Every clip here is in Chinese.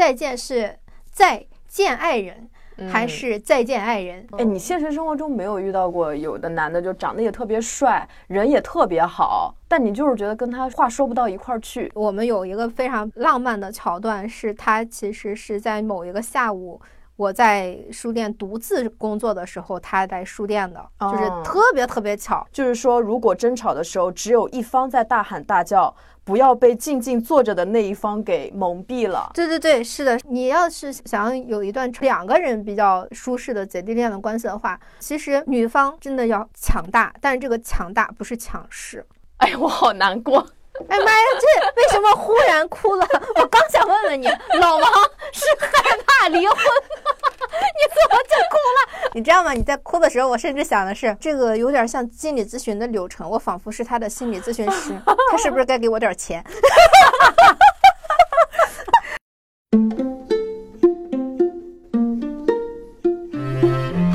再见是再见爱人，还是再见爱人？哎，你现实生活中没有遇到过有的男的就长得也特别帅，人也特别好，但你就是觉得跟他话说不到一块儿去。我们有一个非常浪漫的桥段，是他其实是在某一个下午。我在书店独自工作的时候，他在书店的，就是特别特别巧。就是说，如果争吵的时候，只有一方在大喊大叫，不要被静静坐着的那一方给蒙蔽了。对对对，是的。你要是想要有一段两个人比较舒适的姐弟恋的关系的话，其实女方真的要强大，但是这个强大不是强势。哎，我好难过。哎妈呀，这为什么忽然哭了？我刚想问问你，老王是害怕离婚吗，你怎么就哭了？你知道吗？你在哭的时候，我甚至想的是，这个有点像心理咨询的流程，我仿佛是他的心理咨询师，他是不是该给我点钱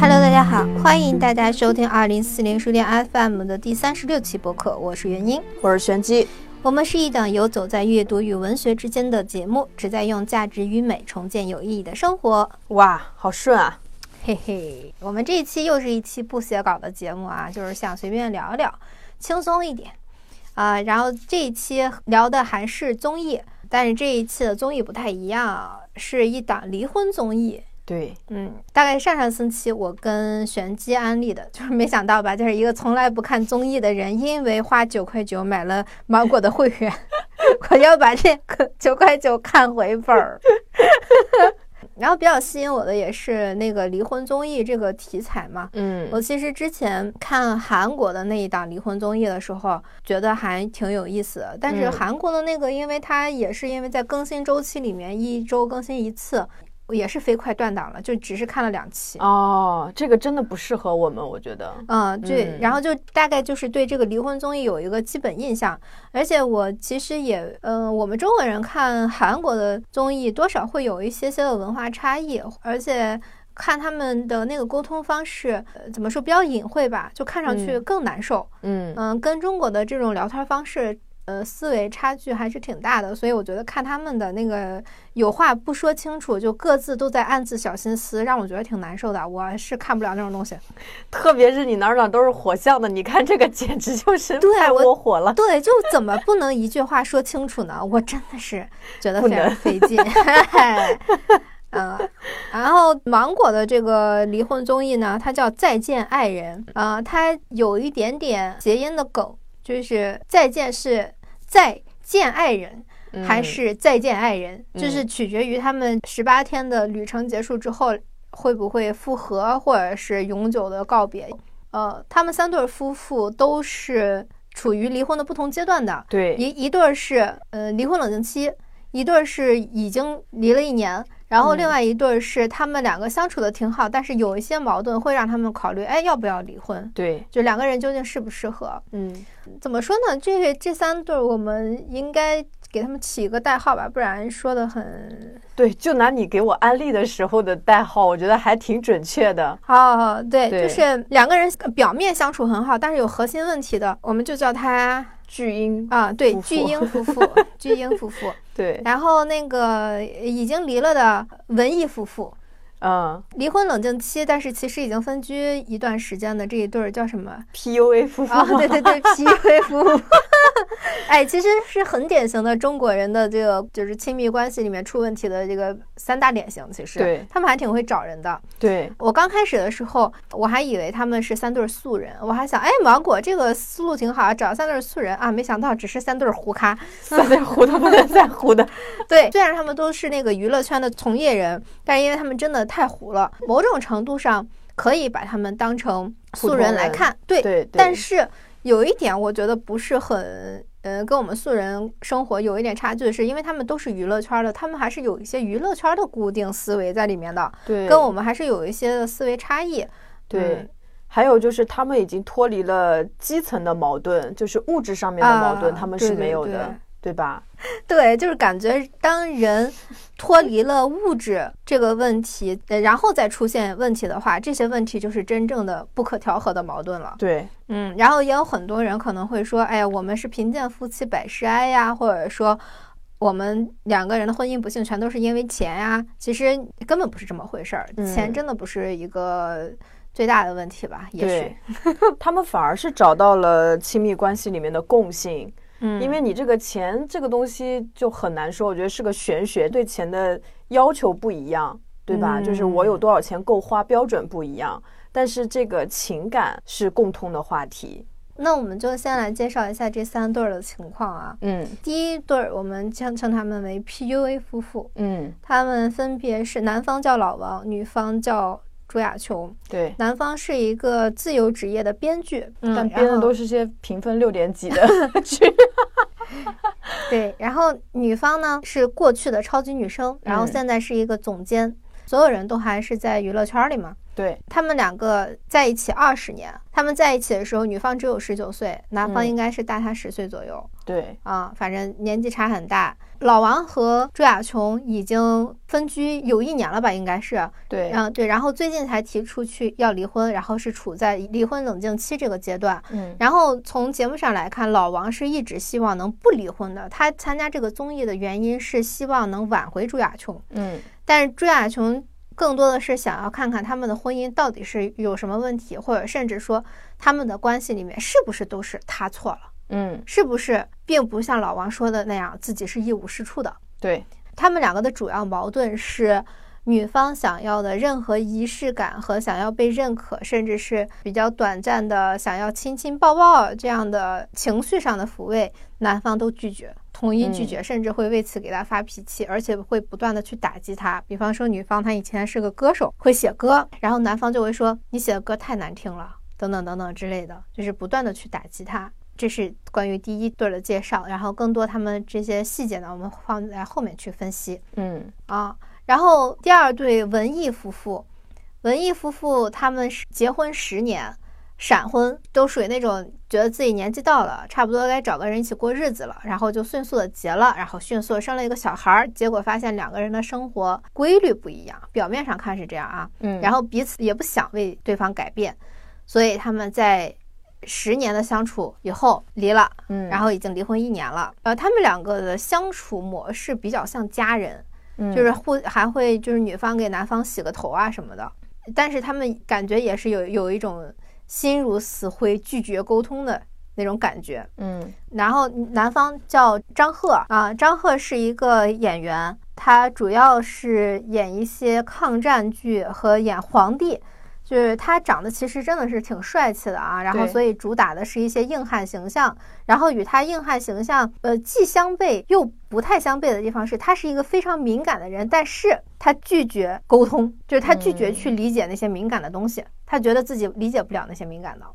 ？Hello，大家好，欢迎大家收听二零四零书店 FM 的第三十六期播客，我是元英，我是玄机。我们是一档游走在阅读与文学之间的节目，旨在用价值与美重建有意义的生活。哇，好顺啊！嘿嘿，我们这一期又是一期不写稿的节目啊，就是想随便聊聊，轻松一点啊。然后这一期聊的还是综艺，但是这一期的综艺不太一样，是一档离婚综艺。对，嗯，大概上上星期我跟玄机安利的，就是没想到吧，就是一个从来不看综艺的人，因为花九块九买了芒果的会员，我要把这个九块九看回本儿。然后比较吸引我的也是那个离婚综艺这个题材嘛，嗯，我其实之前看韩国的那一档离婚综艺的时候，觉得还挺有意思的，但是韩国的那个，因为它也是因为在更新周期里面一周更新一次。也是飞快断档了，就只是看了两期哦。这个真的不适合我们，我觉得。嗯，对。然后就大概就是对这个离婚综艺有一个基本印象，而且我其实也，嗯，我们中国人看韩国的综艺多少会有一些些的文化差异，而且看他们的那个沟通方式，怎么说比较隐晦吧，就看上去更难受。嗯嗯，跟中国的这种聊天方式。呃，思维差距还是挺大的，所以我觉得看他们的那个有话不说清楚，就各自都在暗自小心思，让我觉得挺难受的。我是看不了那种东西，特别是你哪哪都是火象的，你看这个简直就是太窝火了。对，就怎么不能一句话说清楚呢？我真的是觉得非常费劲。嗯，然后芒果的这个离婚综艺呢，它叫《再见爱人》啊，它有一点点谐音的梗。就是再见是再见爱人，还是再见爱人，就是取决于他们十八天的旅程结束之后会不会复合，或者是永久的告别。呃，他们三对夫妇都是处于离婚的不同阶段的。对，一一对是呃离婚冷静期，一对是已经离了一年。然后另外一对是他们两个相处的挺好，但是有一些矛盾会让他们考虑，哎，要不要离婚？对，就两个人究竟适不适合？嗯，怎么说呢？这这三对我们应该给他们起一个代号吧，不然说的很对。就拿你给我安利的时候的代号，我觉得还挺准确的。好，对，就是两个人表面相处很好，但是有核心问题的，我们就叫他巨婴啊，对，巨婴夫妇，巨婴夫妇。对，然后那个已经离了的文艺夫妇，嗯，离婚冷静期，但是其实已经分居一段时间的这一对儿叫什么？PUA 夫妇。啊，对对对，PUA 夫妇。哎，其实是很典型的中国人的这个就是亲密关系里面出问题的这个三大典型。其实，对，他们还挺会找人的。对我刚开始的时候，我还以为他们是三对素人，我还想，哎，芒果这个思路挺好，找三对素人啊，没想到只是三对胡咖，三对糊的不能再糊的。对，虽然他们都是那个娱乐圈的从业人，但是因为他们真的太糊了，某种程度上可以把他们当成素人来看。对对。但是有一点，我觉得不是很。嗯，跟我们素人生活有一点差距，是因为他们都是娱乐圈的，他们还是有一些娱乐圈的固定思维在里面的，对，跟我们还是有一些的思维差异。对，还有就是他们已经脱离了基层的矛盾，就是物质上面的矛盾，他们是没有的。对吧？对，就是感觉当人脱离了物质这个问题，然后再出现问题的话，这些问题就是真正的不可调和的矛盾了。对，嗯，然后也有很多人可能会说，哎呀，我们是贫贱夫妻百事哀呀，或者说，我们两个人的婚姻不幸全都是因为钱呀，其实根本不是这么回事儿。钱真的不是一个最大的问题吧？也许 他们反而是找到了亲密关系里面的共性。嗯，因为你这个钱这个东西就很难说，我觉得是个玄学，对钱的要求不一样，对吧？就是我有多少钱够花，标准不一样，但是这个情感是共通的话题。那我们就先来介绍一下这三对儿的情况啊。嗯，第一对儿我们将称他们为 PUA 夫妇。嗯，他们分别是男方叫老王，女方叫朱亚琼。对，男方是一个自由职业的编剧，但编的都是些评分六点几的 剧。对，然后女方呢是过去的超级女生，然后现在是一个总监。所有人都还是在娱乐圈里嘛。对他们两个在一起二十年，他们在一起的时候，女方只有十九岁，男方应该是大他十岁左右。对啊，反正年纪差很大。老王和朱亚琼已经分居有一年了吧，应该是。对，然后对，然后最近才提出去要离婚，然后是处在离婚冷静期这个阶段。嗯，然后从节目上来看，老王是一直希望能不离婚的。他参加这个综艺的原因是希望能挽回朱亚琼。嗯，但是朱亚琼。更多的是想要看看他们的婚姻到底是有什么问题，或者甚至说他们的关系里面是不是都是他错了，嗯，是不是并不像老王说的那样自己是一无是处的？对他们两个的主要矛盾是。女方想要的任何仪式感和想要被认可，甚至是比较短暂的想要亲亲抱抱这样的情绪上的抚慰，男方都拒绝，统一拒绝，甚至会为此给他发脾气，而且会不断的去打击他。比方说，女方她以前是个歌手，会写歌，然后男方就会说你写的歌太难听了，等等等等之类的，就是不断的去打击他。这是关于第一对的介绍，然后更多他们这些细节呢，我们放在后面去分析。嗯啊。然后第二对文艺夫妇，文艺夫妇他们是结婚十年，闪婚，都属于那种觉得自己年纪到了，差不多该找个人一起过日子了，然后就迅速的结了，然后迅速生了一个小孩儿，结果发现两个人的生活规律不一样，表面上看是这样啊，嗯，然后彼此也不想为对方改变，所以他们在十年的相处以后离了，嗯，然后已经离婚一年了，呃，他们两个的相处模式比较像家人。就是互还会就是女方给男方洗个头啊什么的，但是他们感觉也是有有一种心如死灰、拒绝沟通的那种感觉。嗯，然后男方叫张赫啊，张赫是一个演员，他主要是演一些抗战剧和演皇帝。就是他长得其实真的是挺帅气的啊，然后所以主打的是一些硬汉形象，然后与他硬汉形象呃既相悖又不太相悖的地方是，他是一个非常敏感的人，但是他拒绝沟通，就是他拒绝去理解那些敏感的东西，他觉得自己理解不了那些敏感的。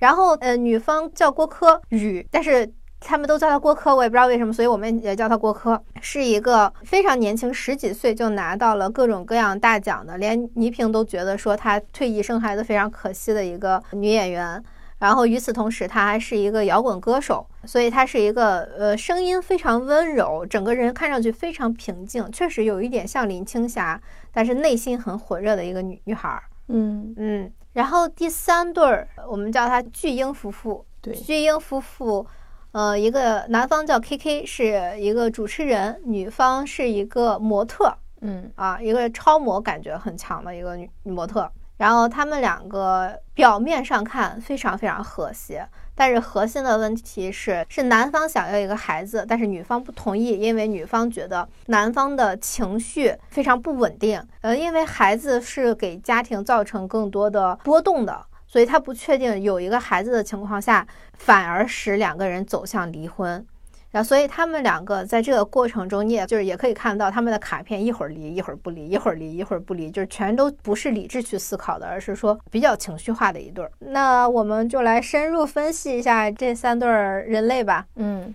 然后呃女方叫郭柯宇，但是。他们都叫他郭柯，我也不知道为什么，所以我们也叫他郭柯。是一个非常年轻，十几岁就拿到了各种各样大奖的，连倪萍都觉得说她退役生孩子非常可惜的一个女演员。然后与此同时，她还是一个摇滚歌手，所以她是一个呃声音非常温柔，整个人看上去非常平静，确实有一点像林青霞，但是内心很火热的一个女女孩。嗯嗯。然后第三对儿，我们叫她巨婴夫妇。对，巨婴夫妇。呃，一个男方叫 K K，是一个主持人，女方是一个模特，嗯啊，一个超模感觉很强的一个女女模特。然后他们两个表面上看非常非常和谐，但是核心的问题是，是男方想要一个孩子，但是女方不同意，因为女方觉得男方的情绪非常不稳定，呃，因为孩子是给家庭造成更多的波动的。所以他不确定有一个孩子的情况下，反而使两个人走向离婚。然后，所以他们两个在这个过程中，你也就是也可以看到他们的卡片，一会儿离，一会儿不离，一会儿离，一会儿不离，就是全都不是理智去思考的，而是说比较情绪化的一对儿。那我们就来深入分析一下这三对儿人类吧。嗯，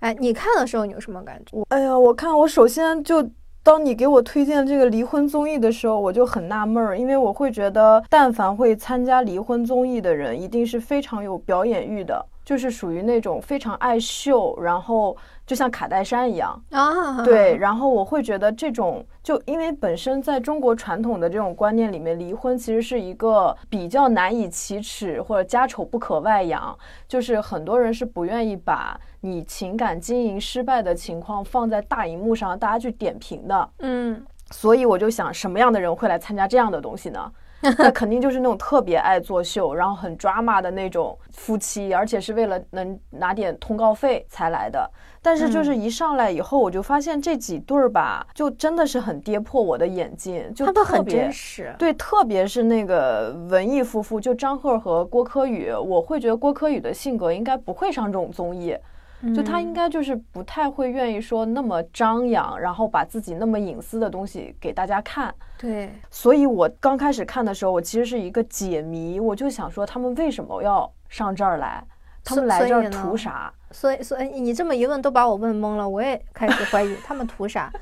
哎，你看的时候你有什么感觉？哎呀，我看我首先就。当你给我推荐这个离婚综艺的时候，我就很纳闷儿，因为我会觉得，但凡会参加离婚综艺的人，一定是非常有表演欲的。就是属于那种非常爱秀，然后就像卡戴珊一样啊，对。然后我会觉得这种，就因为本身在中国传统的这种观念里面，离婚其实是一个比较难以启齿或者家丑不可外扬，就是很多人是不愿意把你情感经营失败的情况放在大荧幕上，大家去点评的。嗯，所以我就想，什么样的人会来参加这样的东西呢？那肯定就是那种特别爱作秀，然后很抓马的那种夫妻，而且是为了能拿点通告费才来的。但是就是一上来以后，我就发现这几对儿吧，就真的是很跌破我的眼镜，就特很真实。对，特别是那个文艺夫妇，就张赫和郭柯宇，我会觉得郭柯宇的性格应该不会上这种综艺。就他应该就是不太会愿意说那么张扬，然后把自己那么隐私的东西给大家看。对，所以我刚开始看的时候，我其实是一个解谜，我就想说他们为什么要上这儿来？他们来这儿图啥？所以，所以你这么一问，都把我问懵了。我也开始怀疑他们图啥。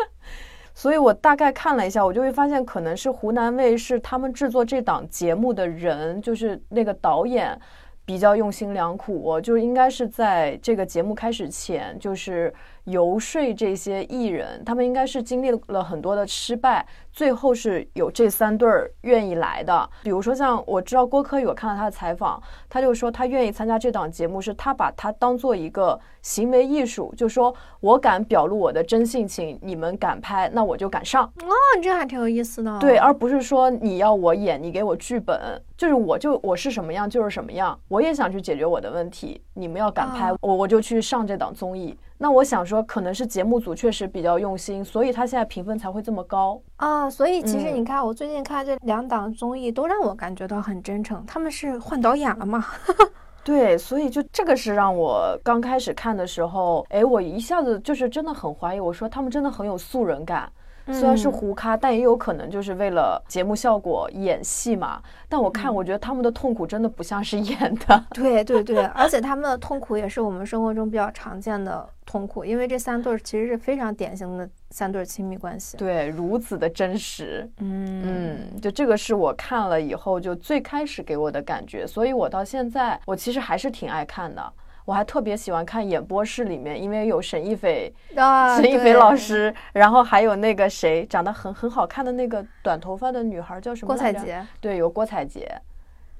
所以我大概看了一下，我就会发现，可能是湖南卫视他们制作这档节目的人，就是那个导演。比较用心良苦，就是应该是在这个节目开始前，就是游说这些艺人，他们应该是经历了很多的失败。最后是有这三对儿愿意来的，比如说像我知道郭柯宇，我看到他的采访，他就说他愿意参加这档节目，是他把他当做一个行为艺术，就说我敢表露我的真性情，你们敢拍，那我就敢上。哦，这还挺有意思的。对，而不是说你要我演，你给我剧本，就是我就我是什么样就是什么样，我也想去解决我的问题，你们要敢拍，我我就去上这档综艺。那我想说，可能是节目组确实比较用心，所以他现在评分才会这么高啊。所以其实你看，我最近看这两档综艺，都让我感觉到很真诚。他们是换导演了吗？对，所以就这个是让我刚开始看的时候，哎，我一下子就是真的很怀疑。我说他们真的很有素人感。虽然是胡咖，但也有可能就是为了节目效果演戏嘛。但我看，我觉得他们的痛苦真的不像是演的。对对对，而且他们的痛苦也是我们生活中比较常见的痛苦，因为这三对儿其实是非常典型的三对亲密关系。对，如此的真实。嗯嗯，就这个是我看了以后就最开始给我的感觉，所以我到现在我其实还是挺爱看的。我还特别喜欢看演播室里面，因为有沈一菲啊，沈一菲老师，然后还有那个谁长得很很好看的那个短头发的女孩叫什么？郭采洁。对，有郭采洁。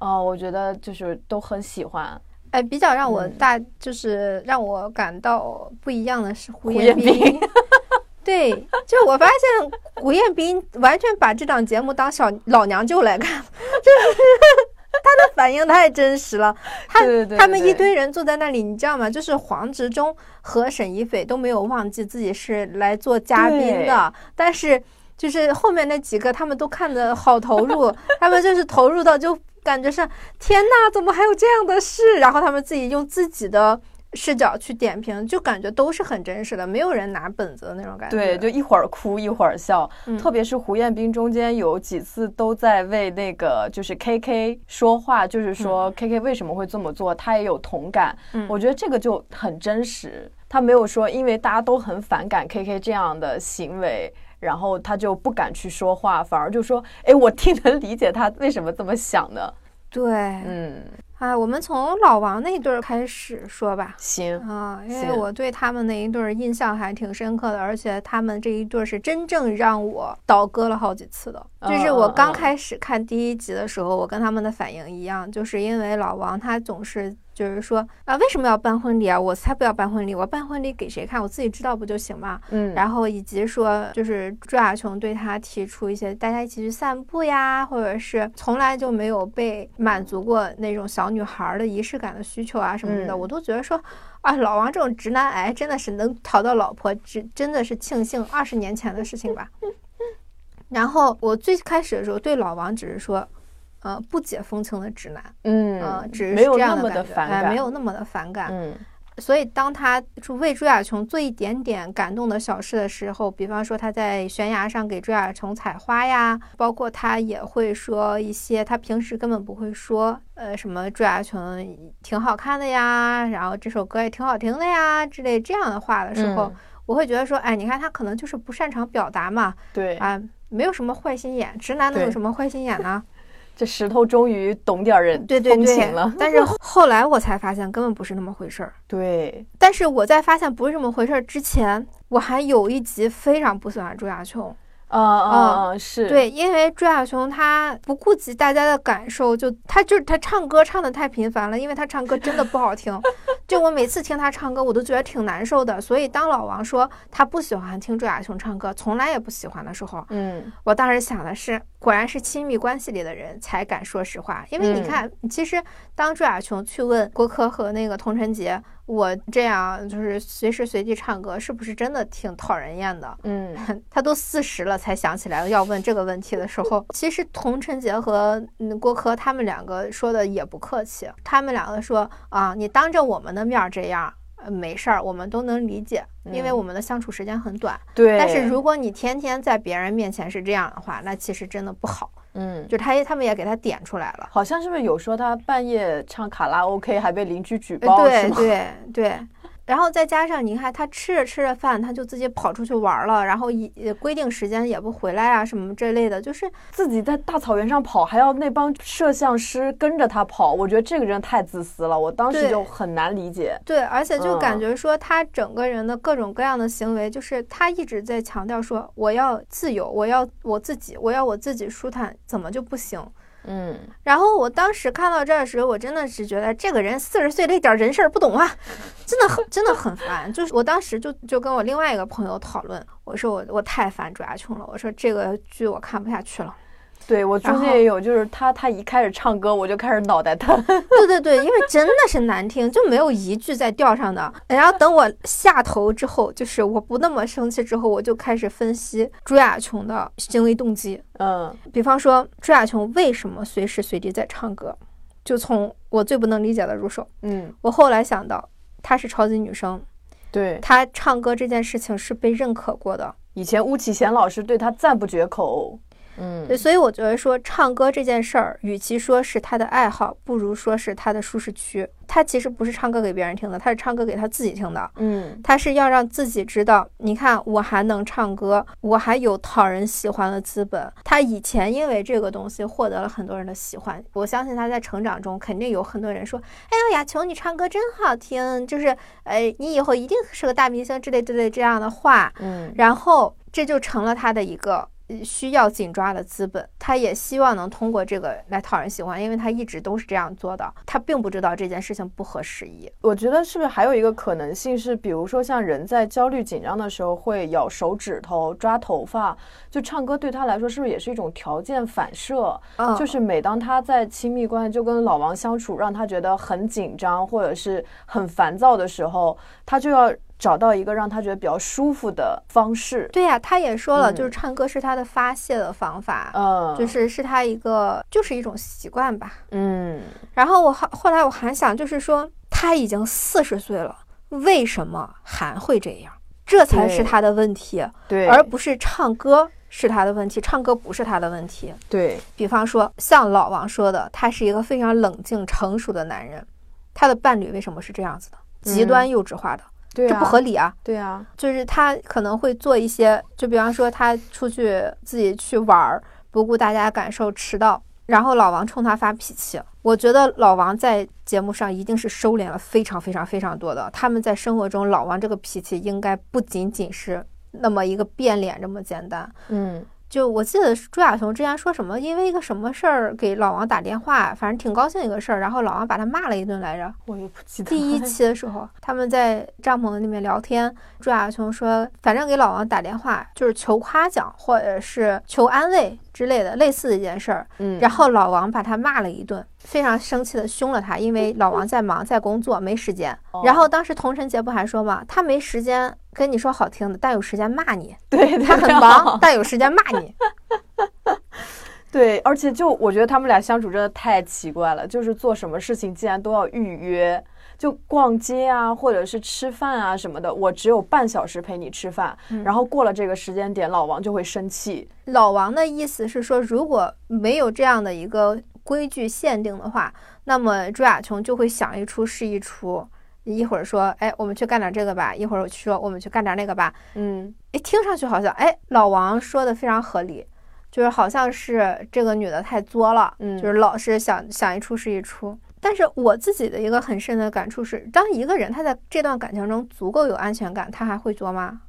哦，我觉得就是都很喜欢。哎，比较让我大就是让我感到不一样的是胡彦斌。对，就我发现胡彦斌完全把这档节目当小老娘舅来看，就是。他的反应太真实了，他他们一堆人坐在那里，你知道吗？就是黄执中和沈一斐都没有忘记自己是来做嘉宾的，但是就是后面那几个他们都看得好投入，他们就是投入到就感觉是天呐，怎么还有这样的事？然后他们自己用自己的。视角去点评，就感觉都是很真实的，没有人拿本子的那种感觉。对，就一会儿哭一会儿笑，特别是胡彦斌中间有几次都在为那个就是 K K 说话，就是说 K K 为什么会这么做，他也有同感。嗯，我觉得这个就很真实。他没有说因为大家都很反感 K K 这样的行为，然后他就不敢去说话，反而就说：“哎，我挺能理解他为什么这么想的。”对，嗯。啊，我们从老王那对儿开始说吧。行啊，因为我对他们那一对儿印象还挺深刻的，而且他们这一对儿是真正让我倒戈了好几次的。就是我刚开始看第一集的时候，我跟他们的反应一样，就是因为老王他总是。就是说啊，为什么要办婚礼啊？我才不要办婚礼！我办婚礼给谁看？我自己知道不就行吗？嗯。然后以及说，就是朱亚琼对他提出一些大家一起去散步呀，或者是从来就没有被满足过那种小女孩的仪式感的需求啊什么的，我都觉得说啊，老王这种直男癌真的是能讨到老婆，真真的是庆幸二十年前的事情吧。然后我最开始的时候对老王只是说。呃，不解风情的直男，嗯，只是没有那么的反感，没有那么的反感，嗯。所以当他为朱亚琼做一点点感动的小事的时候，比方说他在悬崖上给朱亚琼采花呀，包括他也会说一些他平时根本不会说，呃，什么朱亚琼挺好看的呀，然后这首歌也挺好听的呀之类这样的话的时候，我会觉得说，哎，你看他可能就是不擅长表达嘛，对啊，没有什么坏心眼，直男能有什么坏心眼呢？这石头终于懂点人对对对了。但是后来我才发现根本不是那么回事儿。对，但是我在发现不是这么回事儿之前，我还有一集非常不喜欢朱亚琼。啊啊是对，因为朱亚琼她不顾及大家的感受，就她就是他唱歌唱的太频繁了，因为她唱歌真的不好听，就我每次听她唱歌，我都觉得挺难受的。所以当老王说他不喜欢听朱亚琼唱歌，从来也不喜欢的时候，嗯，我当时想的是，果然是亲密关系里的人才敢说实话，因为你看，其实当朱亚琼去问郭柯和那个童晨杰。我这样就是随时随地唱歌，是不是真的挺讨人厌的？嗯，他都四十了才想起来要问这个问题的时候，其实童晨杰和郭柯他们两个说的也不客气，他们两个说啊，你当着我们的面这样，没事儿，我们都能理解，因为我们的相处时间很短。对。但是如果你天天在别人面前是这样的话，那其实真的不好。嗯，就他他们也给他点出来了，好像是不是有说他半夜唱卡拉 OK 还被邻居举报？对对对。然后再加上你看，他吃着吃着饭，他就自己跑出去玩了，然后也规定时间也不回来啊，什么这类的，就是自己在大草原上跑，还要那帮摄像师跟着他跑。我觉得这个人太自私了，我当时就很难理解。对，而且就感觉说他整个人的各种各样的行为，就是他一直在强调说我要自由，我要我自己，我要我自己舒坦，怎么就不行？嗯，然后我当时看到这儿的时候，我真的是觉得这个人四十岁这点人事儿不懂啊，真的很真的很烦。就是我当时就就跟我另外一个朋友讨论，我说我我太烦朱亚琼了，我说这个剧我看不下去了。对我中间也有，就是他他一开始唱歌，我就开始脑袋疼。对对对，因为真的是难听，就没有一句在调上的。然后等我下头之后，就是我不那么生气之后，我就开始分析朱亚琼的行为动机。嗯，比方说朱亚琼为什么随时随地在唱歌，就从我最不能理解的入手。嗯，我后来想到，她是超级女生，对她唱歌这件事情是被认可过的。以前巫启贤老师对她赞不绝口。嗯，所以我觉得说唱歌这件事儿，与其说是他的爱好，不如说是他的舒适区。他其实不是唱歌给别人听的，他是唱歌给他自己听的。嗯，他是要让自己知道，你看我还能唱歌，我还有讨人喜欢的资本。他以前因为这个东西获得了很多人的喜欢，我相信他在成长中肯定有很多人说：“哎呦，雅琼，你唱歌真好听，就是哎，你以后一定是个大明星之类之类这样的话。”嗯，然后这就成了他的一个。需要紧抓的资本，他也希望能通过这个来讨人喜欢，因为他一直都是这样做的。他并不知道这件事情不合时宜。我觉得是不是还有一个可能性是，比如说像人在焦虑紧张的时候会咬手指头、抓头发，就唱歌对他来说是不是也是一种条件反射？嗯，就是每当他在亲密关系就跟老王相处，让他觉得很紧张或者是很烦躁的时候，他就要。找到一个让他觉得比较舒服的方式。对呀，他也说了，就是唱歌是他的发泄的方法，嗯，就是是他一个就是一种习惯吧，嗯。然后我后后来我还想，就是说他已经四十岁了，为什么还会这样？这才是他的问题，对，而不是唱歌是他的问题，唱歌不是他的问题。对比方说，像老王说的，他是一个非常冷静成熟的男人，他的伴侣为什么是这样子的？极端幼稚化的。这不合理啊！对啊，就是他可能会做一些，就比方说他出去自己去玩儿，不顾大家感受迟到，然后老王冲他发脾气。我觉得老王在节目上一定是收敛了非常非常非常多的。他们在生活中，老王这个脾气应该不仅仅是那么一个变脸这么简单。嗯。就我记得朱亚雄之前说什么，因为一个什么事儿给老王打电话，反正挺高兴一个事儿，然后老王把他骂了一顿来着。我也不记得。第一期的时候，他们在帐篷里面聊天，朱亚雄说，反正给老王打电话就是求夸奖或者是求安慰之类的类似的一件事儿。嗯，然后老王把他骂了一顿。非常生气的凶了他，因为老王在忙，在工作，没时间。然后当时童晨杰不还说嘛？他没时间跟你说好听的，但有时间骂你。对他很忙，但有时间骂你。对，而且就我觉得他们俩相处真的太奇怪了，就是做什么事情竟然都要预约，就逛街啊，或者是吃饭啊什么的，我只有半小时陪你吃饭，然后过了这个时间点，老王就会生气。老王的意思是说，如果没有这样的一个。规矩限定的话，那么朱亚琼就会想一出是一出，一会儿说，哎，我们去干点这个吧，一会儿说我们去干点那个吧，嗯，哎，听上去好像，哎，老王说的非常合理，就是好像是这个女的太作了，嗯就是老是想想一出是一出。但是我自己的一个很深的感触是，当一个人他在这段感情中足够有安全感，他还会作吗？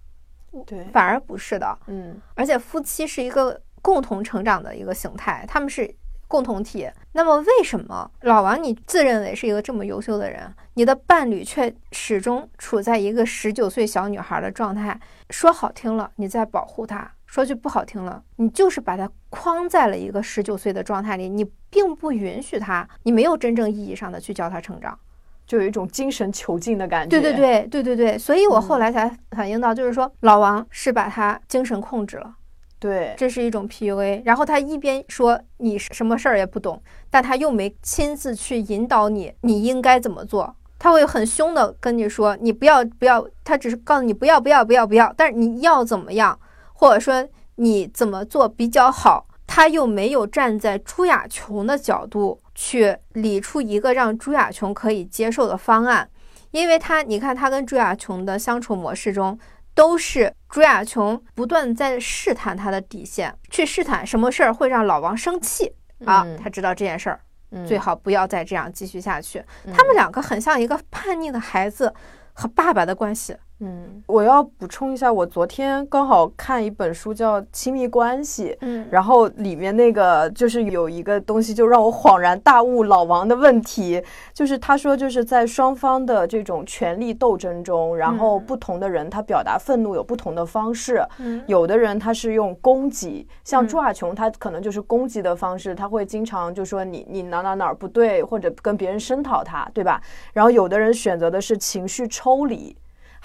对，反而不是的。嗯而且夫妻是一个共同成长的一个形态，他们是共同体。那么为什么老王你自认为是一个这么优秀的人，你的伴侣却始终处在一个十九岁小女孩的状态？说好听了，你在保护她；说句不好听了，你就是把他框在了一个十九岁的状态里，你并不允许他，你没有真正意义上的去教他成长。就有一种精神囚禁的感觉。对对对对对对，所以我嗯后来才反映到，就是说老王是把他精神控制了。对这是一种 PUA。然后他一边说你什么事儿也不懂，但他又没亲自去引导你，你应该怎么做。他会很凶的跟你说，你不要不要，他只是告诉你不要不要不要不要，但是你要怎么样，或者说你怎么做比较好，他又没有站在朱亚琼的角度去理出一个让朱亚琼可以接受的方案，因为他你看他跟朱亚琼的相处模式中。都是朱亚琼不断在试探他的底线，去试探什么事儿会让老王生气啊嗯。他知道这件事儿嗯最好不要再这样继续下去。嗯他们两个很像一个叛逆的孩子和爸爸的关系。嗯，我要补充一下，我昨天刚好看一本书叫《亲密关系》，嗯然后里面那个就是有一个东西，就让我恍然大悟老王的问题，就是他说就是在双方的这种权力斗争中，然后嗯不同的人他表达愤怒有不同的方式，嗯有的人他是用攻击，像嗯朱亚琼他可能就是攻击的方式，他会经常就说你你哪哪哪儿不对，或者跟别人声讨他，对吧？然后有的人选择的是情绪抽离。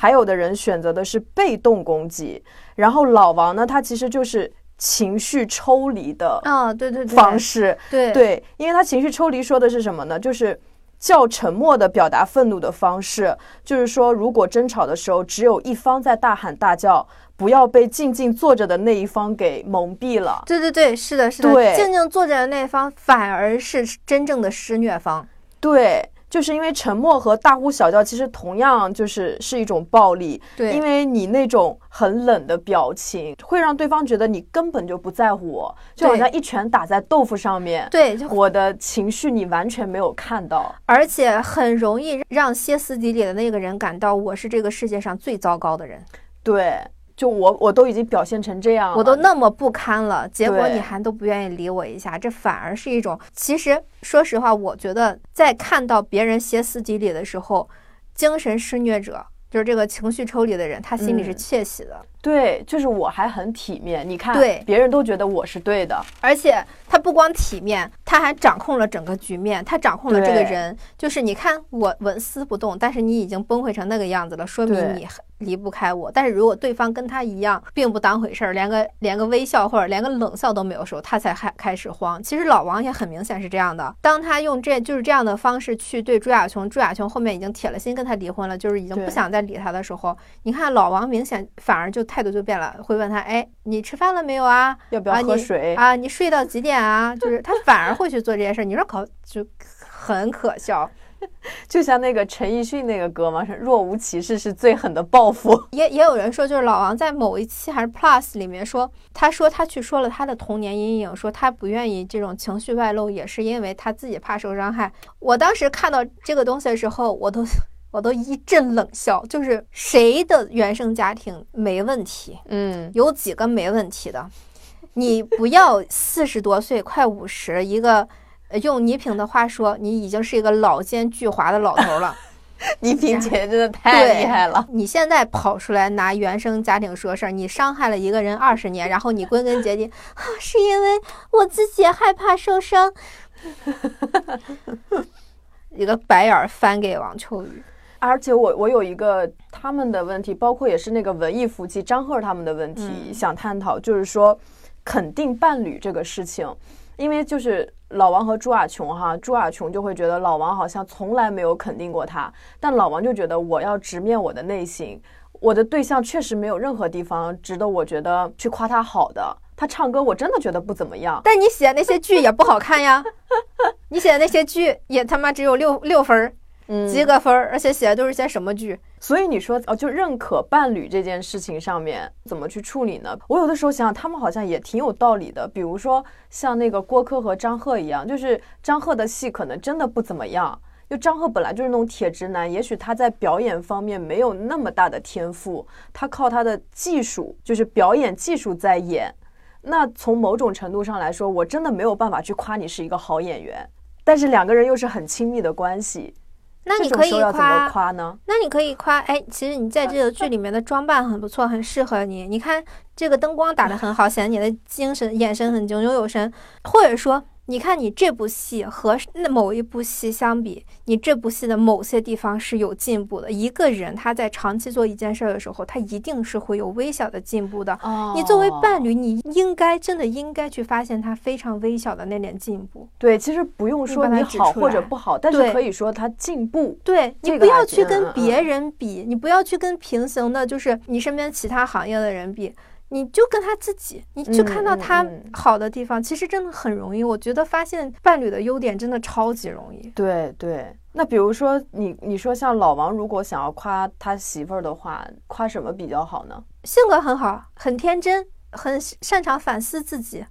还有的人选择的是被动攻击，然后老王呢，他其实就是情绪抽离的啊，对对对，方式，对对，因为他情绪抽离说的是什么呢？就是较沉默的表达愤怒的方式，就是说，如果争吵的时候只有一方在大喊大叫，不要被静静坐着的那一方给蒙蔽了。对对对，是的，是的，静静坐着的那一方反而是真正的施虐方。对，就是因为沉默和大呼小叫，其实同样就是是一种暴力。对，因为你那种很冷的表情，会让对方觉得你根本就不在乎我，就好像一拳打在豆腐上面。对，我的情绪你完全没有看到。而且很容易让歇斯底里的那个人感到我是这个世界上最糟糕的人。对，就我我都已经表现成这样了，我都那么不堪了，结果你还都不愿意理我一下，这反而是一种。其实说实话，我觉得在看到别人歇斯底里的时候，精神施虐者就是这个情绪抽离的人，他心里是嗯。窃喜的，对，就是我还很体面，你看，对。别人都觉得我是对的，而且他不光体面，他还掌控了整个局面，他掌控了这个人。就是你看我纹丝不动，但是你已经崩溃成那个样子了，说明你离不开我。但是如果对方跟他一样，并不当回事儿，连个连个微笑或者连个冷笑都没有的时候，他才开开始慌。其实老王也很明显是这样的，当他用这就是这样的方式去对朱亚琼，朱亚琼后面已经铁了心跟他离婚了，就是已经不想再理他的时候，你看老王明显反而就态度就变了，会问他，哎，你吃饭了没有啊？要不要啊你喝水？啊，你睡到几点啊？就是他反而会去做这件事儿，你说可就很可笑。就像那个陈奕迅那个歌嘛，是若无其事是最狠的报复。也也有人说，就是老王在某一期还是 Plus 里面说，他说他去说了他的童年阴影，说他不愿意这种情绪外露，也是因为他自己怕受伤害。我当时看到这个东西的时候，我都我都一阵冷笑，就是谁的原生家庭没问题？嗯，有几个没问题的？你不要四十多岁，快五十，一个呃用倪萍的话说，你已经是一个老奸巨猾的老头了。倪萍姐真的太厉害了。你现在跑出来拿原生家庭说事儿，你伤害了一个人二十年，然后你归根结底啊，是因为我自己害怕受伤。一个白眼儿翻给王秋雨。而且我我有一个他们的问题，包括也是那个文艺夫妻张赫他们的问题，嗯想探讨，就是说肯定伴侣这个事情，因为就是老王和朱亚琼哈，朱亚琼就会觉得老王好像从来没有肯定过他，但老王就觉得我要直面我的内心，我的对象确实没有任何地方值得我觉得去夸他好的，他唱歌我真的觉得不怎么样，但你写那些剧也不好看呀，你写的那些剧也他妈只有六六分儿。及个分儿，而且写的都是些什么剧？所以你说哦，就认可伴侣这件事情上面怎么去处理呢？我有的时候想想，他们好像也挺有道理的。比如说像那个郭柯和张赫一样，就是张赫的戏可能真的不怎么样。就张赫本来就是那种铁直男，也许他在表演方面没有那么大的天赋，他靠他的技术，就是表演技术在演。那从某种程度上来说，我真的没有办法去夸你是一个好演员。但是两个人又是很亲密的关系，那你可以夸夸呢？那你可以夸，哎，其实你在这个剧里面的装扮很不错，很适合你。你看这个灯光打得很好，显得你的精神眼神很炯炯有神，或者说。你看，你这部戏和那某一部戏相比，你这部戏的某些地方是有进步的。一个人他在长期做一件事儿的时候，他一定是会有微小的进步的。你作为伴侣，你应该真的应该去发现他非常微小的那点进步。对，其实不用说你好或者不好，但是可以说他进步。对你不要去跟别人比，你不要去跟平行的，就是你身边其他行业的人比。你就跟他自己，你去看到他好的地方，其实真的很容易。我觉得发现伴侣的优点真的超级容易。对对，那比如说你你说像老王，如果想要夸他媳妇儿的话，夸什么比较好呢？性格很好，很天真，很擅长反思自己。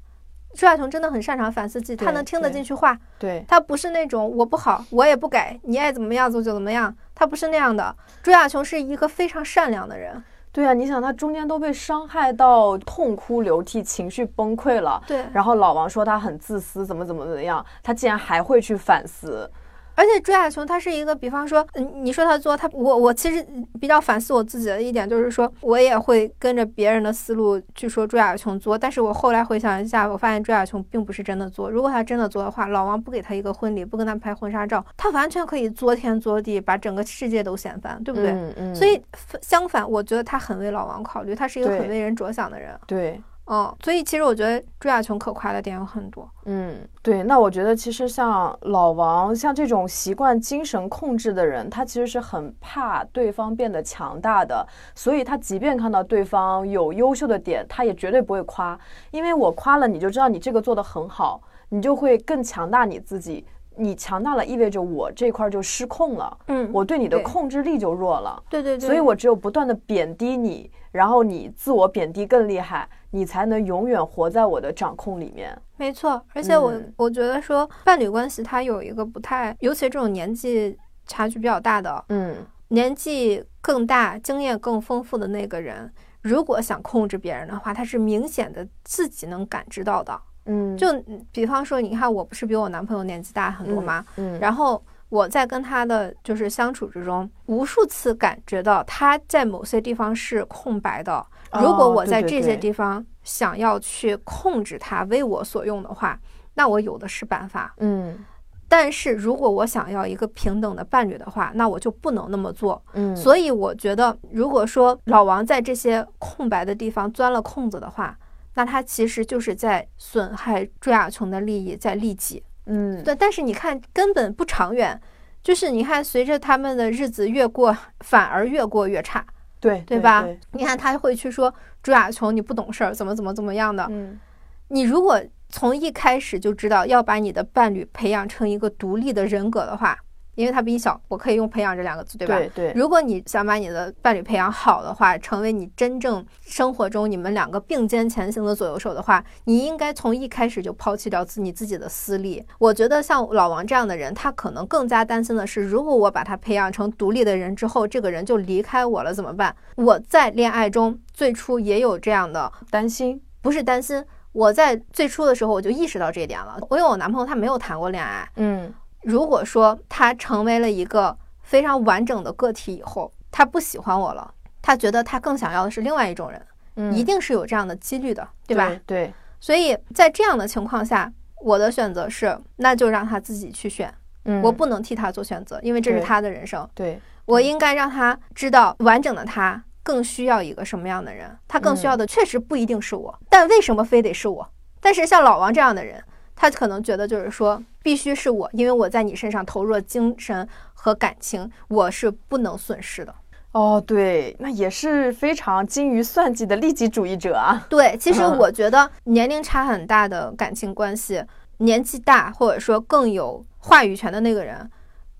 朱亚琼真的很擅长反思自己，他能听得进去话。对，他不是那种我不好，我也不改，你爱怎么样就怎么样。他不是那样的。朱亚琼是一个非常善良的人。对啊，你想他中间都被伤害到痛哭流涕，情绪崩溃了。对，然后老王说他很自私，怎么怎么怎么样，他竟然还会去反思。而且朱亚琼她是一个，比方说，嗯，你说她作，她，我我其实比较反思我自己的一点，就是说我也会跟着别人的思路去说朱亚琼作，但是我后来回想一下，我发现朱亚琼并不是真的作。如果她真的作的话，老王不给她一个婚礼，不跟她拍婚纱照，她完全可以作天作地，把整个世界都掀翻，对不对？嗯嗯。所以相反，我觉得她很为老王考虑，她是一个很为人着想的人。对。嗯，所以其实我觉得朱亚琼可夸的点有很多。嗯，对，那我觉得其实像老王，像这种习惯精神控制的人，他其实是很怕对方变得强大的，所以他即便看到对方有优秀的点，他也绝对不会夸，因为我夸了你就知道你这个做的很好，你就会更强大你自己，你强大了意味着我这块就失控了，嗯，我对你的控制力就弱了，对对对，所以我只有不断的贬低你。然后你自我贬低更厉害，你才能永远活在我的掌控里面。没错，而且我我觉得说伴侣关系它有一个不太，尤其这种年纪差距比较大的，嗯，年纪更大、经验更丰富的那个人，如果想控制别人的话，他是明显的自己能感知到的。嗯，就比方说，你看我不是比我男朋友年纪大很多吗？嗯，然后。我在跟他的就是相处之中，无数次感觉到他在某些地方是空白的。如果我在这些地方想要去控制它为我所用的话，那我有的是办法。嗯，但是如果我想要一个平等的伴侣的话，那我就不能那么做。嗯，所以我觉得，如果说老王在这些空白的地方钻了空子的话，那他其实就是在损害朱亚琼的利益，在利己。嗯，对，但是你看根本不长远，就是你看随着他们的日子越过，反而越过越差，对对吧？你看他会去说朱亚琼你不懂事儿，怎么怎么怎么样的。嗯，你如果从一开始就知道要把你的伴侣培养成一个独立的人格的话。因为他比你小，我可以用培养这两个字，对吧？对对。如果你想把你的伴侣培养好的话，成为你真正生活中你们两个并肩前行的左右手的话，你应该从一开始就抛弃掉自你自己的私利。我觉得像老王这样的人，他可能更加担心的是，如果我把他培养成独立的人之后，这个人就离开我了怎么办？我在恋爱中最初也有这样的担心，不是担心，我在最初的时候我就意识到这一点了。我有我男朋友，他没有谈过恋爱，嗯。如果说他成为了一个非常完整的个体以后，他不喜欢我了，他觉得他更想要的是另外一种人，嗯，一定是有这样的几率的，对吧？对。所以在这样的情况下，我的选择是，那就让他自己去选，嗯，我不能替他做选择，因为这是他的人生。对，我应该让他知道，完整的他更需要一个什么样的人，他更需要的确实不一定是我，但为什么非得是我？但是像老王这样的人。他可能觉得就是说，必须是我，因为我在你身上投入了精神和感情，我是不能损失的。哦，对，那也是非常精于算计的利己主义者啊。对，其实我觉得年龄差很大的感情关系，年纪大或者说更有话语权的那个人，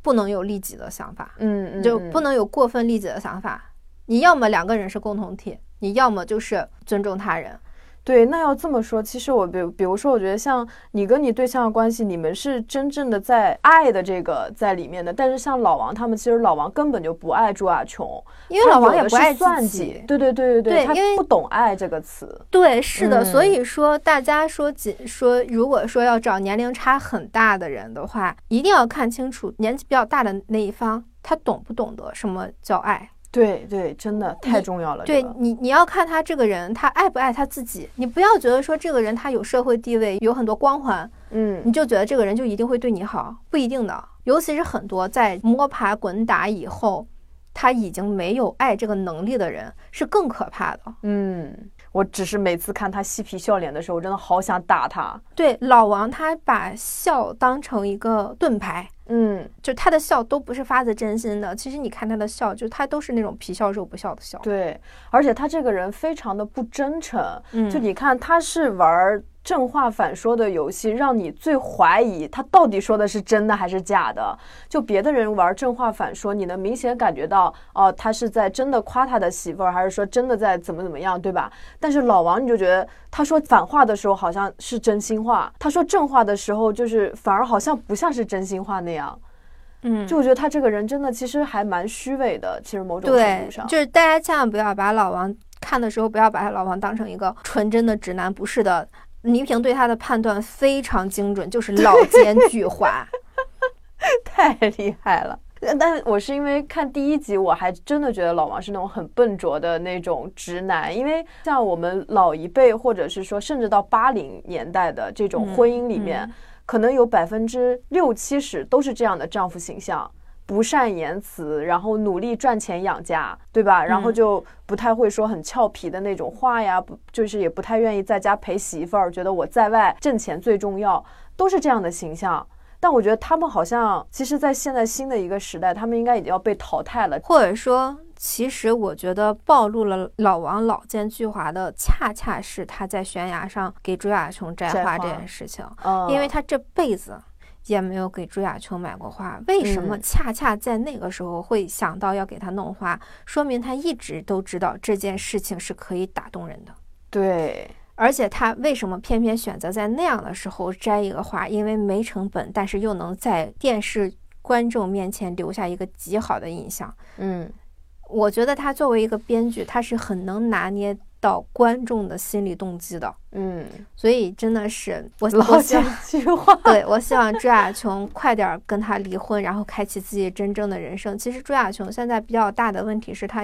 不能有利己的想法，嗯，就不能有过分利己的想法。你要么两个人是共同体，你要么就是尊重他人。对，那要这么说，其实我比比如说，我觉得像你跟你对象的关系，你们是真正的在爱的这个在里面的。但是像老王他们，其实老王根本就不爱朱亚琼，因为老王也不爱算计。对对对对对，因为不懂爱这个词。对，是的。所以说，大家说仅说，如果说要找年龄差很大的人的话，一定要看清楚年纪比较大的那一方，他懂不懂得什么叫爱。对对，真的太重要了。对你，你要看他这个人，他爱不爱他自己。你不要觉得说这个人他有社会地位，有很多光环，嗯，你就觉得这个人就一定会对你好，不一定的。尤其是很多在摸爬滚打以后，他已经没有爱这个能力的人，是更可怕的。嗯，我只是每次看他嬉皮笑脸的时候，我真的好想打他。对，老王他把笑当成一个盾牌。嗯，就他的笑都不是发自真心的。其实你看他的笑，就他都是那种皮笑肉不笑的笑。对，而且他这个人非常的不真诚。嗯，就你看他是玩正话反说的游戏，让你最怀疑他到底说的是真的还是假的。就别的人玩正话反说，你能明显感觉到哦，他是在真的夸他的媳妇儿，还是说真的在怎么怎么样，对吧？但是老王你就觉得他说反话的时候好像是真心话，他说正话的时候就是反而好像不像是真心话那样。嗯，就我觉得他这个人真的其实还蛮虚伪的，其实某种程度上，就是大家千万不要把老王看的时候，不要把他老王当成一个纯真的直男，不是的。倪萍对他的判断非常精准，就是老奸巨猾，太厉害了。但是我是因为看第一集，我还真的觉得老王是那种很笨拙的那种直男，因为像我们老一辈，或者是说甚至到八零年代的这种婚姻里面。可能有百分之六七十都是这样的丈夫形象，不善言辞，然后努力赚钱养家，对吧？然后就不太会说很俏皮的那种话呀，不就是也不太愿意在家陪媳妇儿，觉得我在外挣钱最重要，都是这样的形象。但我觉得他们好像，其实，在现在新的一个时代，他们应该已经要被淘汰了，或者说。其实我觉得暴露了老王老奸巨猾的，恰恰是他在悬崖上给朱亚琼摘花这件事情。因为他这辈子也没有给朱亚琼买过花，为什么恰恰在那个时候会想到要给他弄花？说明他一直都知道这件事情是可以打动人的。对，而且他为什么偏偏选择在那样的时候摘一个花？因为没成本，但是又能在电视观众面前留下一个极好的印象。嗯。我觉得他作为一个编剧，他是很能拿捏到观众的心理动机的。嗯，所以真的是我老想句话，对我希望朱亚琼快点跟他离婚，然后开启自己真正的人生。其实朱亚琼现在比较大的问题是，他